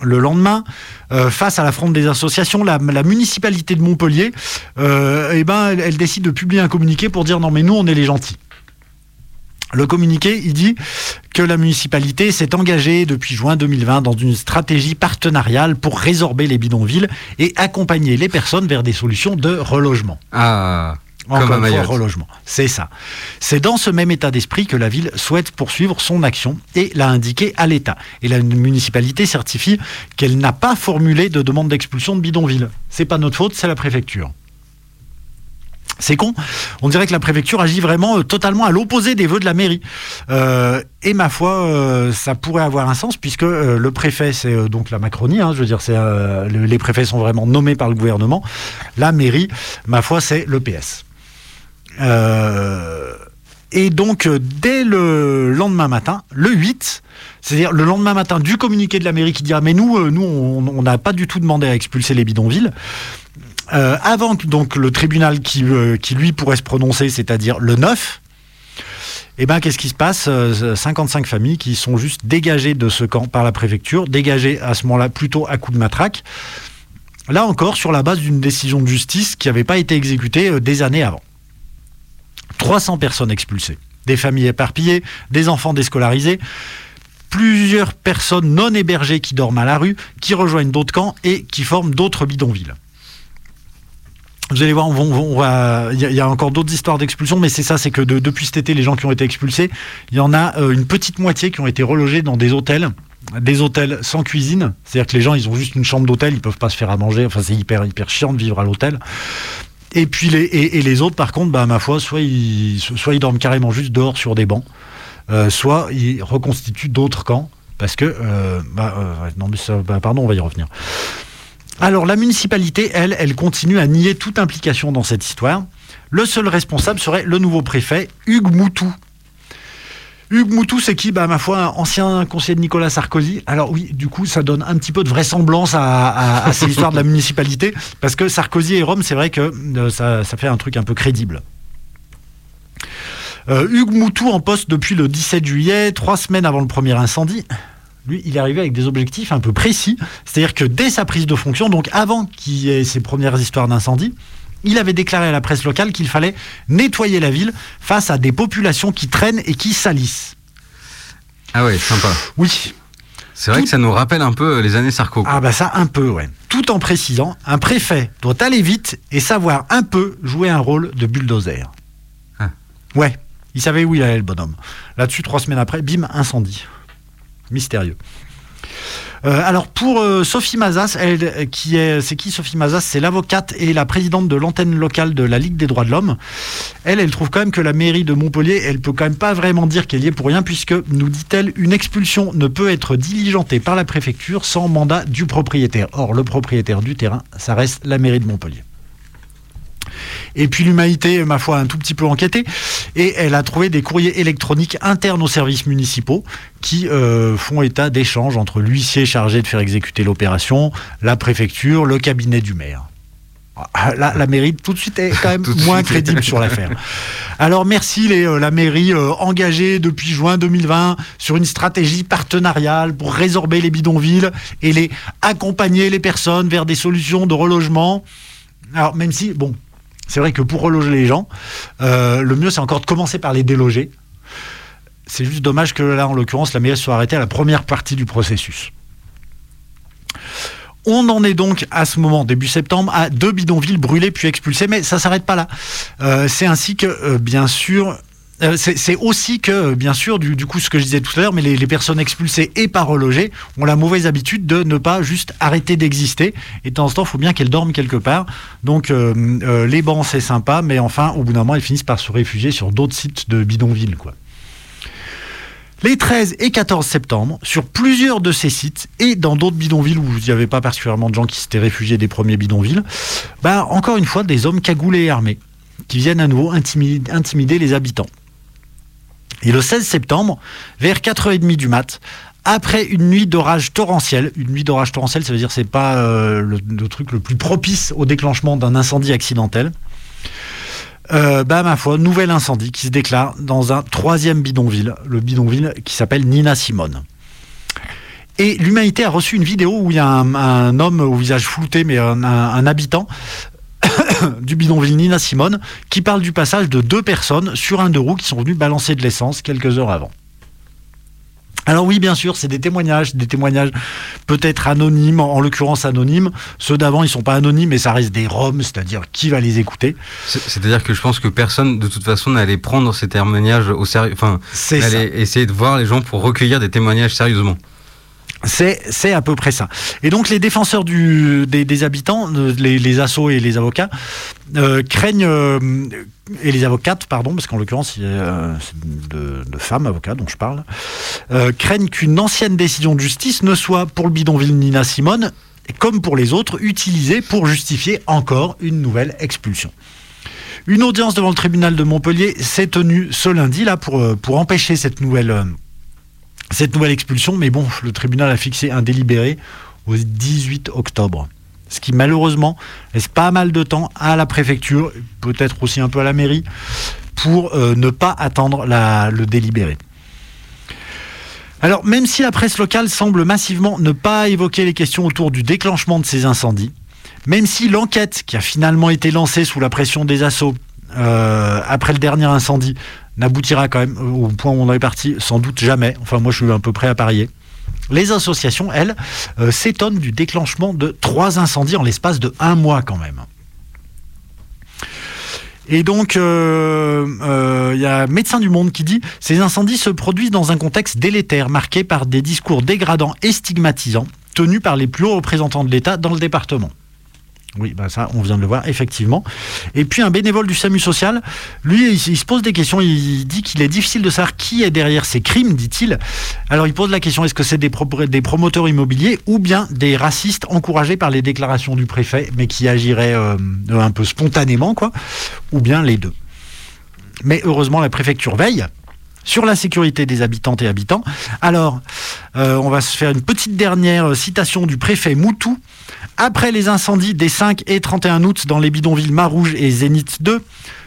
le lendemain, euh, face à la fronde des associations, la, municipalité de Montpellier, eh ben, elle décide de publier un communiqué pour dire non mais nous on est les gentils. Le communiqué, il dit que la municipalité s'est engagée depuis juin 2020 dans une stratégie partenariale pour résorber les bidonvilles et accompagner les personnes vers des solutions de relogement. Ah, Encore une fois, relogement. C'est ça. C'est dans ce même état d'esprit que la ville souhaite poursuivre son action et l'a indiqué à l'État. Et la municipalité certifie qu'elle n'a pas formulé de demande d'expulsion de bidonville. C'est pas notre faute, c'est la préfecture. C'est con. On dirait que la préfecture agit vraiment euh, totalement à l'opposé des vœux de la mairie. Euh, et ma foi, euh, ça pourrait avoir un sens puisque le préfet, c'est donc la Macronie. hein, je veux dire, les préfets sont vraiment nommés par le gouvernement. La mairie, ma foi, c'est le PS. Et donc, dès le lendemain matin, le 8, c'est-à-dire le lendemain matin du communiqué de la mairie qui dit Ah, mais nous, nous on n'a pas du tout demandé à expulser les bidonvilles. Euh, avant donc le tribunal qui, euh, qui lui pourrait se prononcer, c'est-à-dire le 9, eh ben, qu'est-ce qui se passe? Euh, 55 familles qui sont juste dégagées de ce camp par la préfecture, dégagées à ce moment-là plutôt à coup de matraque. Là encore, sur la base d'une décision de justice qui n'avait pas été exécutée euh, des années avant. 300 personnes expulsées, des familles éparpillées, des enfants déscolarisés, plusieurs personnes non hébergées qui dorment à la rue, qui rejoignent d'autres camps et qui forment d'autres bidonvilles. Vous allez voir, il y, a- encore d'autres histoires d'expulsion, mais c'est ça, c'est que de- depuis cet été, les gens qui ont été expulsés, il y en a euh, une petite moitié qui ont été relogés dans des hôtels, des hôtels sans cuisine. C'est-à-dire que les gens, ils ont juste une chambre d'hôtel, ils peuvent pas se faire à manger. Enfin, c'est hyper, hyper chiant de vivre à l'hôtel. Et puis les, autres, par contre, bah, ma foi, soit ils, dorment carrément juste dehors sur des bancs, euh, soit ils reconstituent d'autres camps. Parce que, euh, bah, non, mais ça, bah, pardon, on va y revenir. Alors la municipalité, elle, elle continue à nier toute implication dans cette histoire. Le seul responsable serait le nouveau préfet, Hugues Moutou. Hugues Moutou, c'est qui? Bah, Ma foi, un ancien conseiller de Nicolas Sarkozy. Alors oui, du coup, ça donne un petit peu de vraisemblance à, à, à ces [LAUGHS] histoires de la municipalité, parce que Sarkozy et Rome, c'est vrai que euh, ça, ça fait un truc un peu crédible. Euh, Hugues Moutou en poste depuis le 17 juillet, trois semaines avant le premier incendie. Lui, il est arrivé avec des objectifs un peu précis. C'est-à-dire que dès sa prise de fonction, donc avant qu'il y ait ses premières histoires d'incendie, il avait déclaré à la presse locale qu'il fallait nettoyer la ville face à des populations qui traînent et qui salissent. Ah ouais, sympa. Oui, C'est vrai Tout- que ça nous rappelle un peu les années Sarko. quoi. ah bah ça un peu, ouais. Tout en précisant, un préfet doit aller vite et savoir un peu jouer un rôle de bulldozer. Ah. Ouais, il savait où il allait le bonhomme. Là-dessus, trois semaines après, bim, incendie. Mystérieux. Euh, alors pour euh, Sophie Mazas, elle, qui est, c'est qui Sophie Mazas? C'est l'avocate et la présidente de l'antenne locale de la Ligue des droits de l'homme. Elle, elle trouve quand même que la mairie de Montpellier, elle peut quand même pas vraiment dire qu'elle y est pour rien, puisque, nous dit-elle, une expulsion ne peut être diligentée par la préfecture sans mandat du propriétaire. Or, le propriétaire du terrain, ça reste la mairie de Montpellier. Et puis l'humanité, ma foi, a un tout petit peu enquêté, et elle a trouvé des courriers électroniques internes aux services municipaux qui euh, font état d'échanges entre l'huissier chargé de faire exécuter l'opération, la préfecture, le cabinet du maire. Ah, La, la mairie, tout de suite, est quand même [LAUGHS] moins crédible sur l'affaire. Alors merci les, euh, la mairie euh, engagée depuis juin 2020 sur une stratégie partenariale pour résorber les bidonvilles et les accompagner les personnes vers des solutions de relogement. Alors même si, bon, c'est vrai que pour reloger les gens, euh, le mieux c'est encore de commencer par les déloger. C'est juste dommage que là, en l'occurrence, la mairie soit arrêtée à la première partie du processus. On en est donc à ce moment, début septembre, à deux bidonvilles brûlés puis expulsés, mais ça s'arrête pas là. Euh, c'est ainsi que, euh, bien sûr, euh, c'est aussi que, bien sûr, du, coup, ce que je disais tout à l'heure, mais les, personnes expulsées et pas relogées ont la mauvaise habitude de ne pas juste arrêter d'exister. Et de temps en temps, il faut bien qu'elles dorment quelque part. Donc, euh, euh, les bancs, c'est sympa, mais enfin, au bout d'un moment, elles finissent par se réfugier sur d'autres sites de bidonvilles, quoi. Les 13 et 14 septembre, sur plusieurs de ces sites et dans d'autres bidonvilles où il n'y avait pas particulièrement de gens qui s'étaient réfugiés des premiers bidonvilles, bah, encore une fois, des hommes cagoulés et armés qui viennent à nouveau intimider les habitants. Et le 16 septembre, vers 4h30 du mat, après une nuit d'orage torrentiel, une nuit d'orage torrentiel, ça veut dire que c'est pas euh, le, truc le plus propice au déclenchement d'un incendie accidentel. Euh, bah ma foi, nouvel incendie qui se déclare dans un troisième bidonville, le bidonville qui s'appelle Nina Simone. Et l'humanité a reçu une vidéo où il y a un, homme au visage flouté, mais un habitant [COUGHS] du bidonville Nina Simone, qui parle du passage de deux personnes sur un deux roues qui sont venus balancer de l'essence quelques heures avant. Alors oui, bien sûr, c'est des témoignages, des témoignages peut-être anonymes, en l'occurrence anonymes. Ceux d'avant, ils sont pas anonymes, mais ça reste des roms, c'est-à-dire qui va les écouter. C'est- C'est-à-dire que je pense que personne, de toute façon, n'allait prendre ces témoignages au sérieux. Enfin, n'allait essayer de voir les gens pour recueillir des témoignages sérieusement. C'est, à peu près ça. Et donc les défenseurs des, habitants, les, les assos et les avocats, euh, craignent, euh, et les avocates, pardon, parce qu'en l'occurrence, il y euh, c'est de, femmes avocats dont je parle, craignent qu'une ancienne décision de justice ne soit pour le bidonville Nina Simone, comme pour les autres, utilisée pour justifier encore une nouvelle expulsion. Une audience devant le tribunal de Montpellier s'est tenue ce lundi là pour, empêcher cette nouvelle, cette nouvelle expulsion, mais bon, le tribunal a fixé un délibéré au 18 octobre. Ce qui malheureusement laisse pas mal de temps à la préfecture, peut-être aussi un peu à la mairie, pour euh, ne pas attendre le délibéré. Alors, même si la presse locale semble massivement ne pas évoquer les questions autour du déclenchement de ces incendies, même si l'enquête qui a finalement été lancée sous la pression des assauts euh, après le dernier incendie n'aboutira quand même au point où on est parti sans doute jamais, enfin moi je suis un peu prêt à parier, les associations, elles, euh, s'étonnent du déclenchement de trois incendies en l'espace de un mois quand même. Et donc, euh, euh, il y a Médecins du Monde qui dit Ces incendies se produisent dans un contexte délétère, marqué par des discours dégradants et stigmatisants, tenus par les plus hauts représentants de l'État dans le département. Oui, bah ça, on vient de le voir, effectivement. Et puis un bénévole du SAMU social, lui, il, se pose des questions. Il dit qu'il est difficile de savoir qui est derrière ces crimes, dit-il. Alors il pose la question est-ce que c'est des, pro- des promoteurs immobiliers ou bien des racistes encouragés par les déclarations du préfet, mais qui agiraient euh, un peu spontanément, quoi Ou bien les deux. Mais heureusement, la préfecture veille sur la sécurité des habitantes et habitants. Alors, euh, on va se faire une petite dernière citation du préfet Moutou. Après les incendies des 5 et 31 août dans les bidonvilles Marouge et Zénith 2,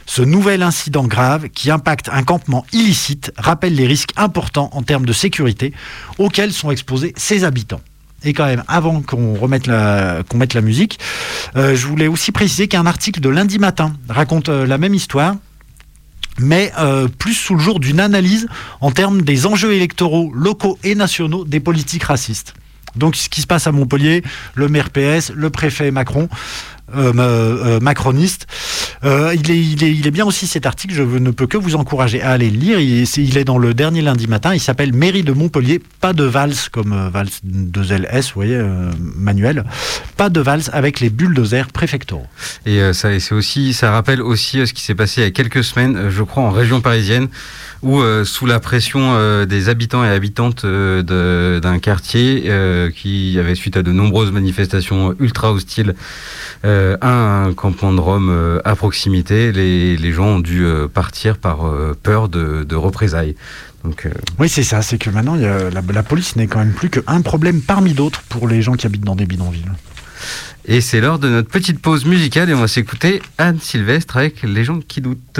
ce nouvel incident grave qui impacte un campement illicite rappelle les risques importants en termes de sécurité auxquels sont exposés ses habitants. Et quand même, avant qu'on remette la, mette la musique, euh, je voulais aussi préciser qu'un article de lundi matin raconte euh, la même histoire mais euh, plus sous le jour d'une analyse en termes des enjeux électoraux locaux et nationaux des politiques racistes. Donc ce qui se passe à Montpellier, le maire PS, le préfet Macron, euh, euh, macroniste. Euh, il, est, bien aussi cet article, je ne peux que vous encourager à aller le lire. Il est, dans le dernier lundi matin, il s'appelle Mairie de Montpellier, pas de valse comme valse 2LS, vous voyez, manuel, pas de valse avec les bulldozers préfectoraux. Et ça, aussi, ça rappelle aussi ce qui s'est passé il y a quelques semaines, je crois, en région parisienne, où euh, sous la pression euh, des habitants et habitantes euh, d'un quartier euh, qui avait suite à de nombreuses manifestations ultra hostiles un, campement de Rome à proximité, les, les, gens ont dû partir par peur de, de représailles. Donc. Oui, c'est ça, c'est que maintenant, y a, la, la, police n'est quand même plus qu'un problème parmi d'autres pour les gens qui habitent dans des bidonvilles. Et c'est l'heure de notre petite pause musicale et on va s'écouter Anne Sylvestre avec Les gens qui doutent.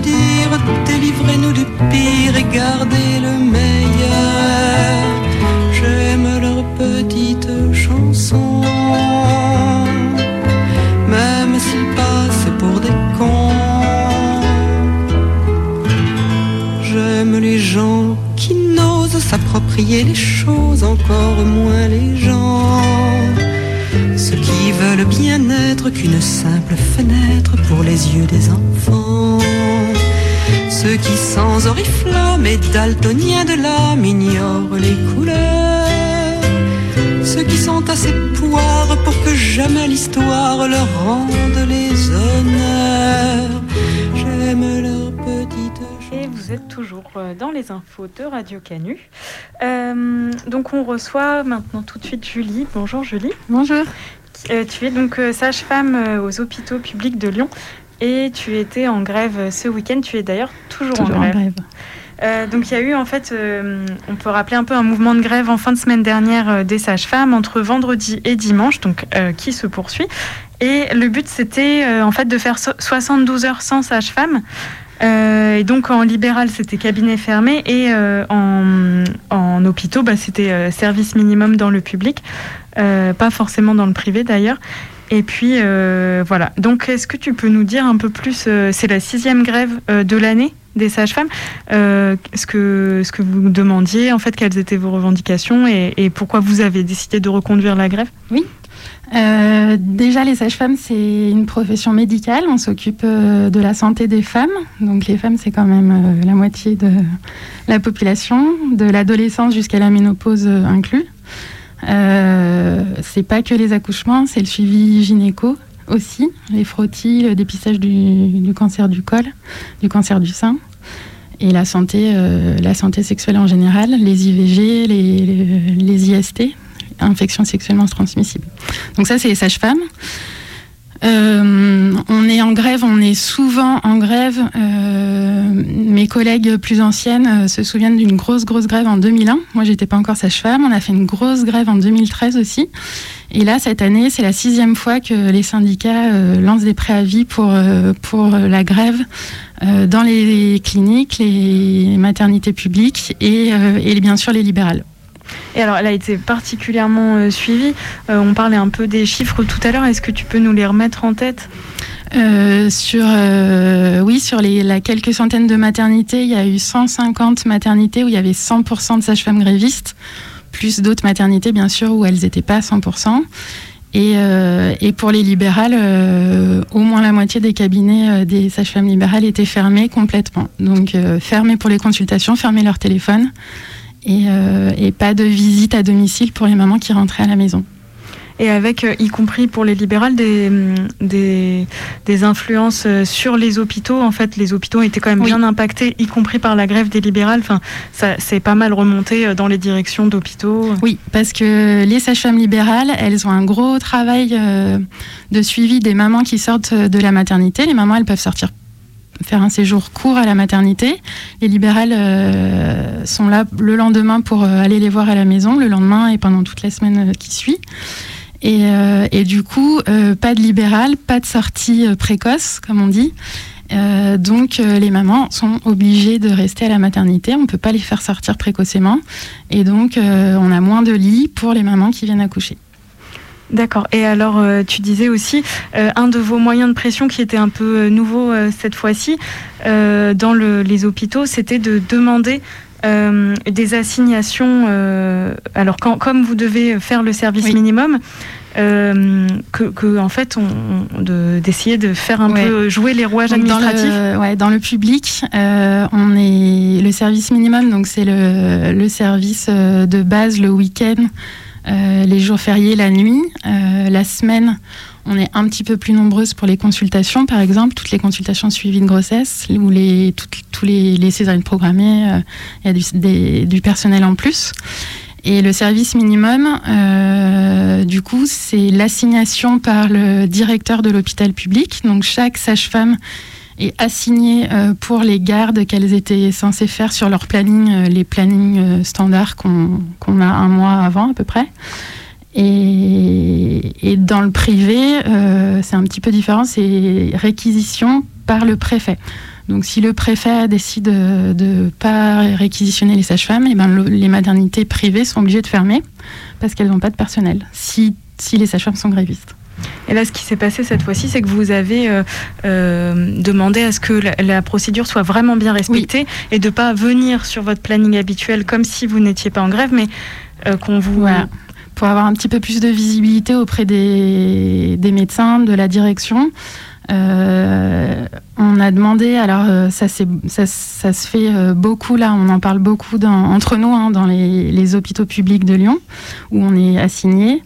Dire, délivrez-nous du pire et gardez le meilleur. J'aime leurs petites chansons, même s'ils passent pour des cons. J'aime les gens qui n'osent s'approprier les choses, encore moins les gens. Ceux qui veulent bien être qu'une simple fenêtre pour les yeux des enfants. Ceux qui sans oriflamme et daltoniens de l'âme ignorent les couleurs. Ceux qui sont assez poires pour que jamais l'histoire leur rende les honneurs. J'aime leur petite et vous êtes toujours euh, dans les infos de Radio Canu. Euh, donc on reçoit maintenant tout de suite Julie. Bonjour Julie. Bonjour. Euh, tu es donc sage-femme aux hôpitaux publics de Lyon et tu étais en grève ce week-end. Tu es d'ailleurs toujours, toujours, en grève. En grève. Euh, donc il y a eu en fait, euh, on peut rappeler un peu un mouvement de grève en fin de semaine dernière euh, des sages-femmes entre vendredi et dimanche, donc qui se poursuit. Et le but c'était en fait de faire so 72 heures sans sage-femme. Euh, et donc en libéral c'était cabinet fermé et en, en hôpitaux bah, c'était service minimum dans le public, pas forcément dans le privé d'ailleurs. Et puis euh, voilà. Donc est-ce que tu peux nous dire un peu plus euh, C'est la sixième grève euh, de l'année des sages-femmes. Ce que ce que vous demandiez, en fait, quelles étaient vos revendications et, pourquoi vous avez décidé de reconduire la grève? Oui. Déjà, les sages-femmes, c'est une profession médicale. On s'occupe de la santé des femmes. Donc, les femmes, c'est quand même la moitié de la population, de l'adolescence jusqu'à la ménopause inclus. C'est pas que les accouchements, c'est le suivi gynéco aussi, les frottis, le dépistage du, cancer du col, du cancer du sein et la santé, la santé sexuelle en général, les IVG, les, IST, infections sexuellement transmissibles. Donc ça, c'est les sages-femmes. Euh, on est en grève, on est souvent en grève. Euh, mes collègues plus anciennes euh, se souviennent d'une grosse, grosse grève en 2001. Moi, j'étais pas encore sage-femme. On a fait une grosse grève en 2013 aussi. Et là, cette année, c'est la sixième fois que les syndicats lancent des préavis pour, pour la grève dans les cliniques, les maternités publiques et bien sûr les libérales. Et alors, elle a été particulièrement euh, suivie. Euh, on parlait un peu des chiffres tout à l'heure. Est-ce que tu peux nous les remettre en tête? Euh, sur oui sur les la quelques centaines de maternités, il y a eu 150 maternités où il y avait 100% de sages-femmes grévistes, plus d'autres maternités bien sûr où elles n'étaient pas à 100%. Et, et, pour les libérales, au moins la moitié des cabinets des sages-femmes libérales étaient fermés complètement. Donc fermés pour les consultations, fermés leur téléphone. Euh, et, pas de visite à domicile pour les mamans qui rentraient à la maison et avec, euh, y compris pour les libérales, des, des, des, influences euh, sur les hôpitaux. En fait, les hôpitaux étaient quand même bien impactés, y compris par la grève des libérales. Enfin, ça c'est pas mal remonté dans les directions d'hôpitaux. Oui, parce que les sages-femmes libérales, elles ont un gros travail de suivi des mamans qui sortent de la maternité. Les mamans, elles peuvent sortir faire un séjour court à la maternité. Les libérales euh, sont là le lendemain pour euh, aller les voir à la maison, le lendemain et pendant toute la semaine euh, qui suit. Et, du coup, pas de libéral, pas de sortie précoce, comme on dit. donc les mamans sont obligées de rester à la maternité, on ne peut pas les faire sortir précocement. Et donc on a moins de lits pour les mamans qui viennent accoucher. D'accord. Et alors, euh, tu disais aussi, euh, un de vos moyens de pression qui était un peu euh, nouveau cette fois-ci dans les hôpitaux, c'était de demander des assignations. alors, quand, comme vous devez faire le service minimum, que, en fait, d'essayer de, faire un peu jouer les rouages administratifs. Dans le, ouais, dans le public, on est le service minimum, donc c'est le, le, service de base le week-end. Euh, les jours fériés la nuit. Euh, la semaine, on est un petit peu plus nombreuses pour les consultations, par exemple, toutes les consultations suivies de grossesse ou les, tous les, les césariennes programmées, euh, il y a du, du, personnel en plus. Et le service minimum, du coup, c'est l'assignation par le directeur de l'hôpital public. Donc chaque sage-femme et assignées euh, pour les gardes qu'elles étaient censées faire sur leur planning, euh, les plannings euh, standards qu'on a un mois avant à peu près. Et, dans le privé, c'est un petit peu différent, c'est réquisition par le préfet. Donc si le préfet décide de ne pas réquisitionner les sages-femmes, eh ben, les maternités privées sont obligées de fermer parce qu'elles n'ont pas de personnel, si, si les sages-femmes sont grévistes. Et là, ce qui s'est passé cette fois-ci, c'est que vous avez euh, euh, demandé à ce que la, procédure soit vraiment bien respectée et de pas venir sur votre planning habituel comme si vous n'étiez pas en grève, mais euh, qu'on vous... Pour avoir un petit peu plus de visibilité auprès des, médecins, de la direction. on a demandé, alors ça, ça, ça, se fait beaucoup là, on en parle beaucoup dans, entre nous hein, dans les, les, hôpitaux publics de Lyon, où on est assigné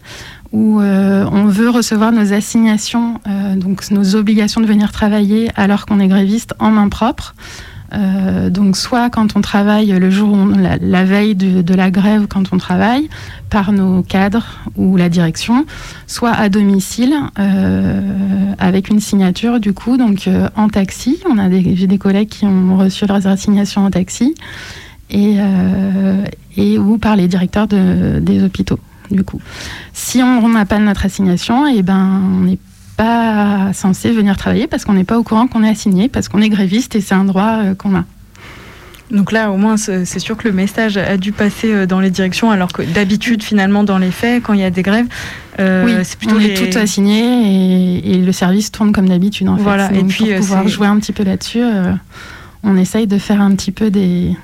où euh, on veut recevoir nos assignations, euh, donc nos obligations de venir travailler alors qu'on est gréviste en main propre. Euh, donc soit quand on travaille le jour, la, veille de, la grève, quand on travaille, par nos cadres ou la direction, soit à domicile avec une signature du coup, donc en taxi. J'ai des collègues qui ont reçu leurs assignations en taxi et ou par les directeurs des hôpitaux du coup. Si on n'a pas notre assignation, et eh ben, on n'est pas censé venir travailler parce qu'on n'est pas au courant qu'on est assigné, parce qu'on est gréviste et c'est un droit euh, qu'on a. Donc là, au moins, c'est sûr que le message a dû passer euh, dans les directions, alors que d'habitude, finalement, dans les faits, quand il y a des grèves, euh, c'est plutôt on est tout assigné et, le service tourne comme d'habitude. En voilà. Et puis, pour pouvoir jouer un petit peu là-dessus, on essaye de faire un petit peu des,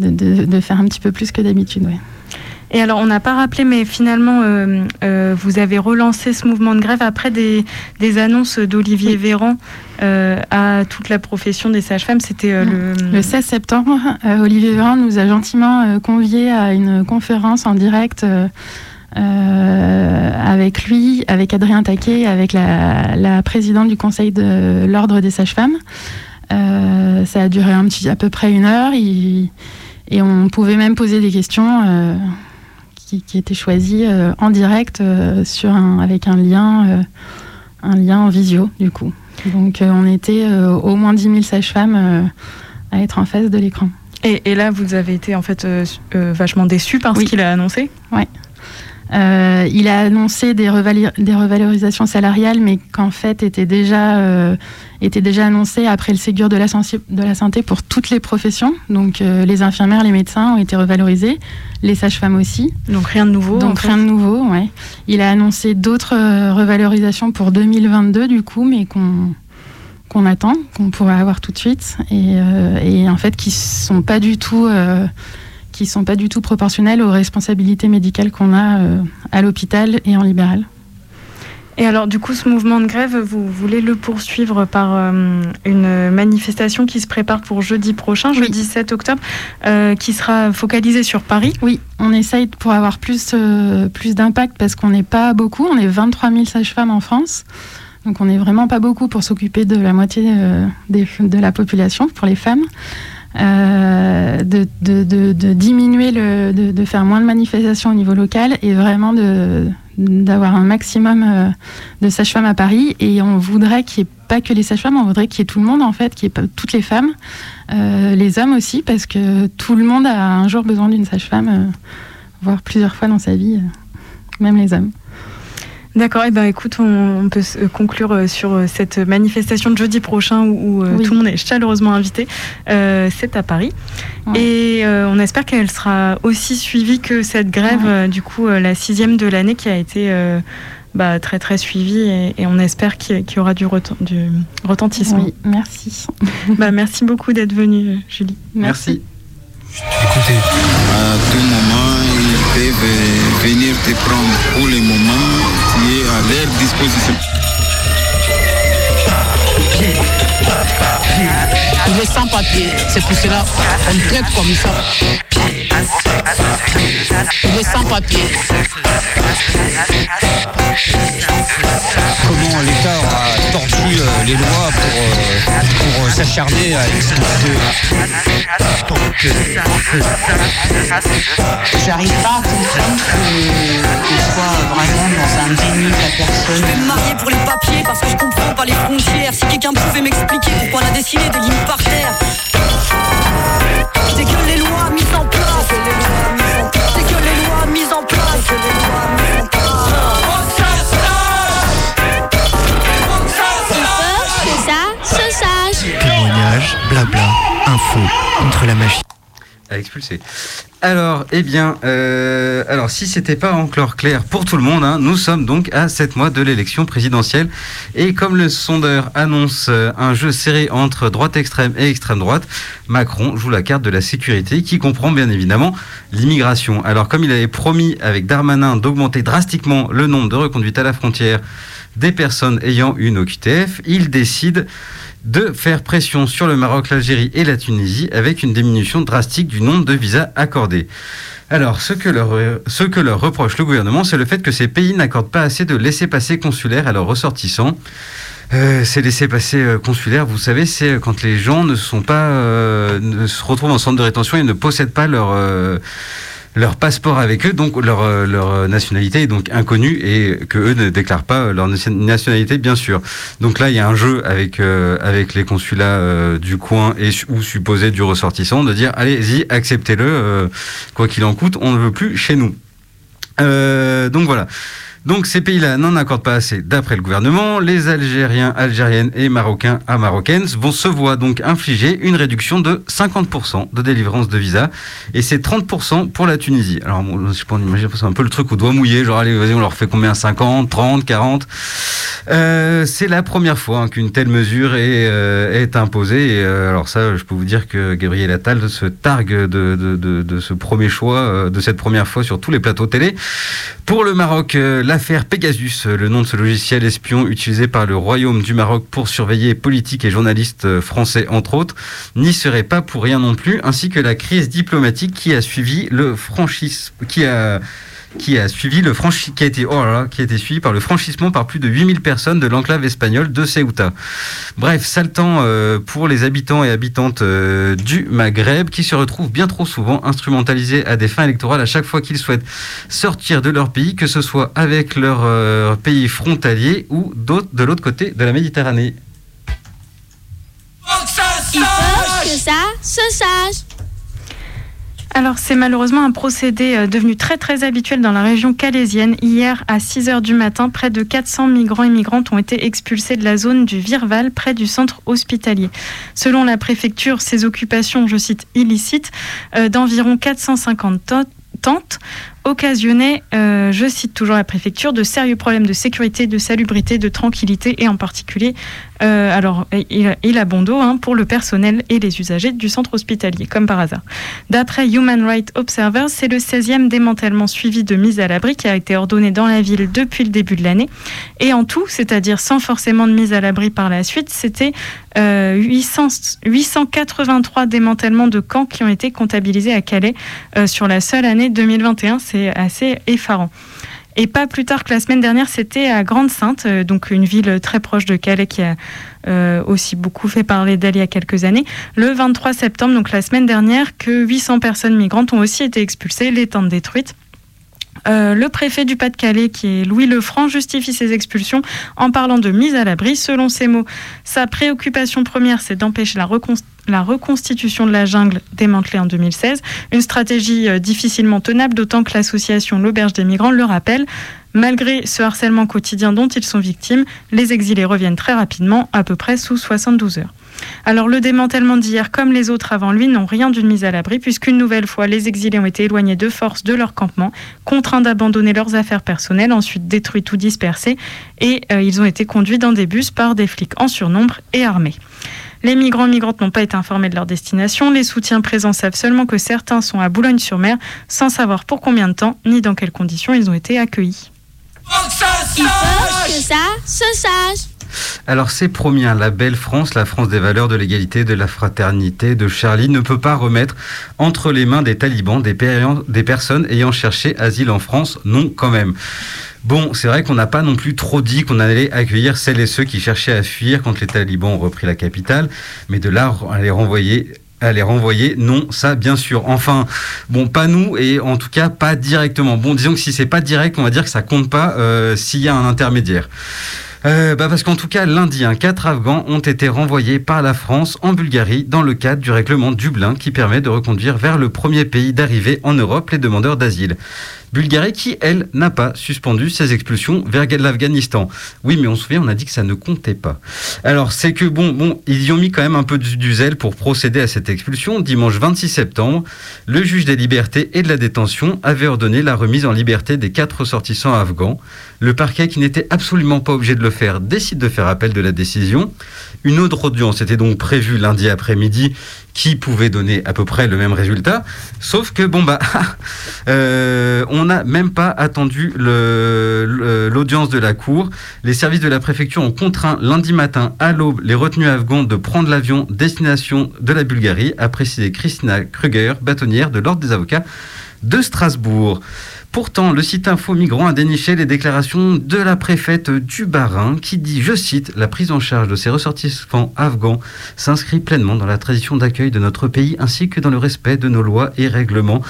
de, faire un petit peu plus que d'habitude. Ouais. Et alors, on n'a pas rappelé, mais finalement, euh, euh, vous avez relancé ce mouvement de grève après des, des annonces d'Olivier Véran euh, à toute la profession des sages-femmes. C'était le... Le 16 septembre, Olivier Véran nous a gentiment conviés à une conférence en direct avec lui, avec Adrien Taquet, avec la, la présidente du conseil de l'ordre des sages-femmes. Ça a duré un petit, à peu près une heure il- et on pouvait même poser des questions euh, qui, qui étaient choisies euh, en direct euh, sur un, avec un lien, euh, un lien en visio du coup. Donc on était au moins 10 000 sages-femmes à être en face de l'écran. Et, et là, vous avez été en fait euh, euh, vachement déçu par Oui. ce qu'il a annoncé? Euh, il a annoncé des, revalorisations salariales, mais qu'en fait étaient déjà, euh, étaient déjà annoncées après le Ségur de la, sensi- de la santé pour toutes les professions. Donc euh, les infirmières, les médecins ont été revalorisés, les sages-femmes aussi. Donc rien de nouveau. Donc fait. rien de nouveau, ouais. Il a annoncé d'autres revalorisations pour 2022 du coup, mais qu'on qu'on attend, qu'on pourrait avoir tout de suite, et, et en fait qui sont pas du tout, qui sont pas du tout proportionnelles aux responsabilités médicales qu'on a euh, à l'hôpital et en libéral. Et alors, du coup, ce mouvement de grève, vous voulez le poursuivre par euh, une manifestation qui se prépare pour jeudi prochain, jeudi 7 octobre, euh, qui sera focalisée sur Paris? Oui, on essaye pour avoir plus, euh, plus d'impact parce qu'on n'est pas beaucoup, on est 23 000 sages-femmes en France. Donc on n'est vraiment pas beaucoup pour s'occuper de la moitié des- de la population, pour les femmes. Euh, de, de- de- de diminuer, le, de, faire moins de manifestations au niveau local et vraiment de- d'avoir un maximum euh, de sages-femmes à Paris. Et on voudrait qu'il n'y ait pas que les sages-femmes, on voudrait qu'il y ait tout le monde en fait, qu'il y ait toutes les femmes, euh, les hommes aussi, parce que tout le monde a un jour besoin d'une sage-femme, voire plusieurs fois dans sa vie, même les hommes. D'accord, et ben écoute, on, on peut conclure euh, sur euh, cette manifestation de jeudi prochain où, où, euh, Oui. tout le monde est chaleureusement invité. Euh, c'est à Paris. Ouais. Et euh, on espère qu'elle sera aussi suivie que cette grève, Ouais. euh, du coup, euh, la sixième de l'année qui a été euh, bah, très très suivie et, et on espère qu'il y, aura du, reten- du retentissement. Oui, merci. [LAUGHS] Bah, merci beaucoup d'être venue, Julie. Merci. Écoutez, à tout moment, ils peuvent venir te prendre pour le moment leur disposition. Il est sans papier, c'est pour cela qu'on traite comme ça. Il est sans papier. comment l'État a tordu euh, les lois pour, euh, pour euh, s'acharner à expulser. J'arrive pas à comprendre qu'on soit vraiment dans un déni de la Je personne. vais me marier pour les papiers parce que je comprends pas les frontières. Si quelqu'un pouvait m'expliquer pourquoi on a dessiné des lignes par terre. C'est que les lois mises en place. C'est que les lois mises en place. C'est ça, c'est sage. Témoignage, blabla, info, contre la magie. À expulser. Alors, eh bien, euh, alors si c'était pas encore clair pour tout le monde, hein, nous sommes donc à 7 mois de l'élection présidentielle et comme le sondeur annonce euh, un jeu serré entre droite extrême et extrême droite, Macron joue la carte de la sécurité qui comprend bien évidemment l'immigration. Alors comme il avait promis avec Darmanin d'augmenter drastiquement le nombre de reconduites à la frontière des personnes ayant une OQTF, il décide de faire pression sur le Maroc, l'Algérie et la Tunisie avec une diminution drastique du nombre de visas accordés. Alors, ce que leur, leur reproche le gouvernement, c'est le fait que ces pays n'accordent pas assez de laissés-passer consulaires à leurs ressortissants. Euh, ces laissés-passer euh, consulaires, vous savez, c'est quand les gens ne sont pas, euh, ne se retrouvent en centre de rétention et ne possèdent pas leur euh, leur passeport avec eux, donc leur, euh, leur nationalité est donc inconnue et que eux ne déclarent pas leur nationalité, bien sûr. Donc là, il y a un jeu avec euh, avec les consulats euh, du coin et ou supposés du ressortissant de dire allez-y, acceptez-le, euh, quoi qu'il en coûte, on ne veut plus chez nous. Euh, donc voilà. Donc ces pays-là n'en accordent pas assez d'après le gouvernement. Les Algériens, Algériennes et Marocains à Marocaines vont se voir donc infliger une réduction de 50% de délivrance de visa et c'est 30% pour la Tunisie. Alors bon, je pense, imaginer, c'est un peu le truc au doigt mouillé, genre allez vas-y on leur fait combien? 50, 30, 40 Euh, C'est la première fois hein, qu'une telle mesure est, euh, imposée. Euh, alors ça, je peux vous dire que Gabriel Attal se targue de, de, ce premier choix, euh, de cette première fois sur tous les plateaux télé. Pour le Maroc, euh, l'affaire Pegasus, le nom de ce logiciel espion utilisé par le Royaume du Maroc pour surveiller politiques et journalistes euh, français entre autres, n'y serait pas pour rien non plus, ainsi que la crise diplomatique qui a suivi le franchissement, qui a suivi le franchi qui a été oh là là, qui a été suivi par le franchissement par plus de 8000 personnes de l'enclave espagnole de Ceuta. Bref, sale temps euh, pour les habitants et habitantes euh, du Maghreb qui se retrouvent bien trop souvent instrumentalisés à des fins électorales à chaque fois qu'ils souhaitent sortir de leur pays, que ce soit avec leur euh, pays frontalier ou d'autres de l'autre côté de la Méditerranée. Il faut que ça se sache. Alors c'est malheureusement un procédé euh, devenu très très habituel dans la région calaisienne. Hier à 6 h du matin, près de 400 migrants et migrantes ont été expulsés de la zone du Virval près du centre hospitalier. Selon la préfecture, ces occupations, je cite, illicites, euh, d'environ 450 to- tentes occasionnaient, euh, je cite toujours la préfecture, de sérieux problèmes de sécurité, de salubrité, de tranquillité et en particulier, euh, alors il, a bon dos hein, pour le personnel et les usagers du centre hospitalier, comme par hasard. D'après Human Rights Observer, c'est le 16e démantèlement suivi de mise à l'abri qui a été ordonné dans la ville depuis le début de l'année. Et en tout, c'est-à-dire sans forcément de mise à l'abri par la suite, c'était euh, 800 883 démantèlements de camps qui ont été comptabilisés à Calais euh, sur la seule année 2021. C'est assez effarant. Et pas plus tard que la semaine dernière, c'était à Grande-Sainte, euh, donc une ville très proche de Calais qui a euh, aussi beaucoup fait parler d'elle il y a quelques années. Le 23 septembre, donc la semaine dernière, que 800 personnes migrantes ont aussi été expulsées, les tentes détruites. Euh, le préfet du Pas-de-Calais, qui est Louis Lefranc, justifie ces expulsions en parlant de mise à l'abri. Selon ses mots, sa préoccupation première, c'est d'empêcher la, recon- la reconstitution de la jungle démantelée en 2016. Une stratégie euh, difficilement tenable, d'autant que l'association L'Auberge des migrants le rappelle. Malgré ce harcèlement quotidien dont ils sont victimes, les exilés reviennent très rapidement, à peu près sous 72 heures. Alors le démantèlement d'hier, comme les autres avant lui, n'ont rien d'une mise à l'abri, puisqu'une nouvelle fois, les exilés ont été éloignés de force de leur campement, contraints d'abandonner leurs affaires personnelles, ensuite détruits ou dispersés, et euh, ils ont été conduits dans des bus par des flics en surnombre et armés. Les migrants migrantes n'ont pas été informés de leur destination. Les soutiens présents savent seulement que certains sont à Boulogne-sur-Mer, sans savoir pour combien de temps ni dans quelles conditions ils ont été accueillis. Alors c'est promis, hein, la belle France, la France des valeurs, de l'égalité, de la fraternité, de Charlie, ne peut pas remettre entre les mains des talibans des, per- des personnes ayant cherché asile en France. Non, quand même. Bon, c'est vrai qu'on n'a pas non plus trop dit qu'on allait accueillir celles et ceux qui cherchaient à fuir quand les talibans ont repris la capitale, mais de là à les renvoyer à les renvoyer, non, ça bien sûr. Enfin, bon, pas nous et en tout cas pas directement. Bon, disons que si c'est pas direct, on va dire que ça compte pas euh, s'il y a un intermédiaire. Euh, bah parce qu'en tout cas, lundi, hein, quatre Afghans ont été renvoyés par la France en Bulgarie dans le cadre du règlement Dublin qui permet de reconduire vers le premier pays d'arrivée en Europe les demandeurs d'asile. Bulgarie qui, elle, n'a pas suspendu ses expulsions vers l'Afghanistan. Oui, mais on se souvient, on a dit que ça ne comptait pas. Alors, c'est que, bon, bon, ils y ont mis quand même un peu du, zèle pour procéder à cette expulsion. Dimanche 26 septembre, le juge des libertés et de la détention avait ordonné la remise en liberté des quatre ressortissants afghans. Le parquet, qui n'était absolument pas obligé de le faire, décide de faire appel de la décision. Une autre audience était donc prévue lundi après-midi qui pouvait donner à peu près le même résultat. Sauf que, bon, bah, [LAUGHS] euh, on n'a même pas attendu l'audience de la Cour. Les services de la préfecture ont contraint lundi matin à l'aube les retenus afghans de prendre l'avion destination de la Bulgarie, a précisé Christina Kruger, bâtonnière de l'Ordre des avocats de Strasbourg. Pourtant, le site Info Migrant a déniché les déclarations de la préfète du Bas-Rhin qui dit, je cite, La prise en charge de ces ressortissants afghans s'inscrit pleinement dans la tradition d'accueil de notre pays ainsi que dans le respect de nos lois et règlements.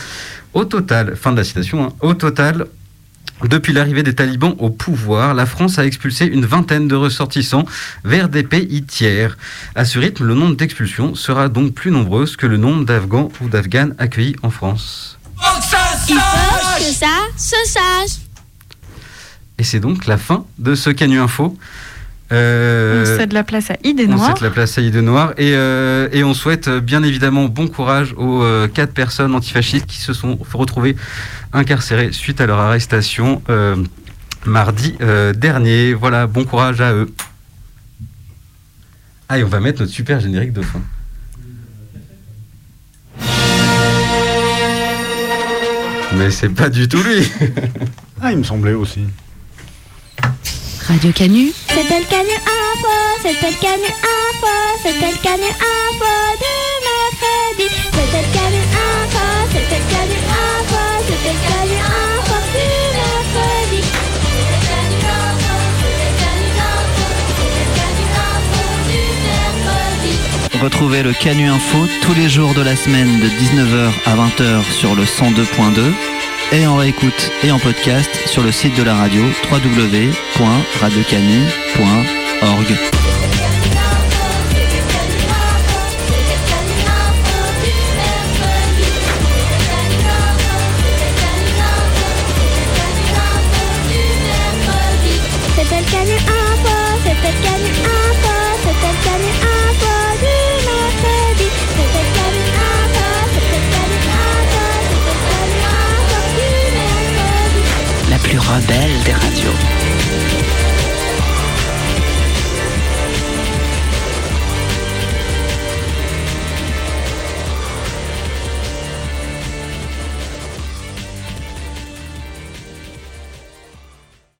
Au total, fin de la citation, hein, au total, depuis l'arrivée des talibans au pouvoir, la France a expulsé une vingtaine de ressortissants vers des pays tiers. À ce rythme, le nombre d'expulsions sera donc plus nombreux que le nombre d'Afghans ou d'Afghanes accueillis en France. Il faut que ça se sache. Et c'est donc la fin de ce Canu Info. Euh, on cède la place à Idée Noire. On cède la place à Idée Noire. Et, euh, et on souhaite euh, bien évidemment bon courage aux euh, quatre personnes antifascistes qui se sont retrouvées incarcérées suite à leur arrestation euh, mardi euh, dernier. Voilà, bon courage à eux. Ah, et on va mettre notre super générique de fin. Mais c'est pas du tout lui. ah, il me semblait aussi. Radio Canu. C'était le Canu Info, c'était le Canu Info, c'était le Canu Info du mercredi. C'était le Canu Info, c'était le Canu Info, c'était le Canu Retrouvez le Canu Info tous les jours de la semaine de 19h à 20h sur le 102.2 et en réécoute et en podcast sur le site de la radio www.radiocanu.org.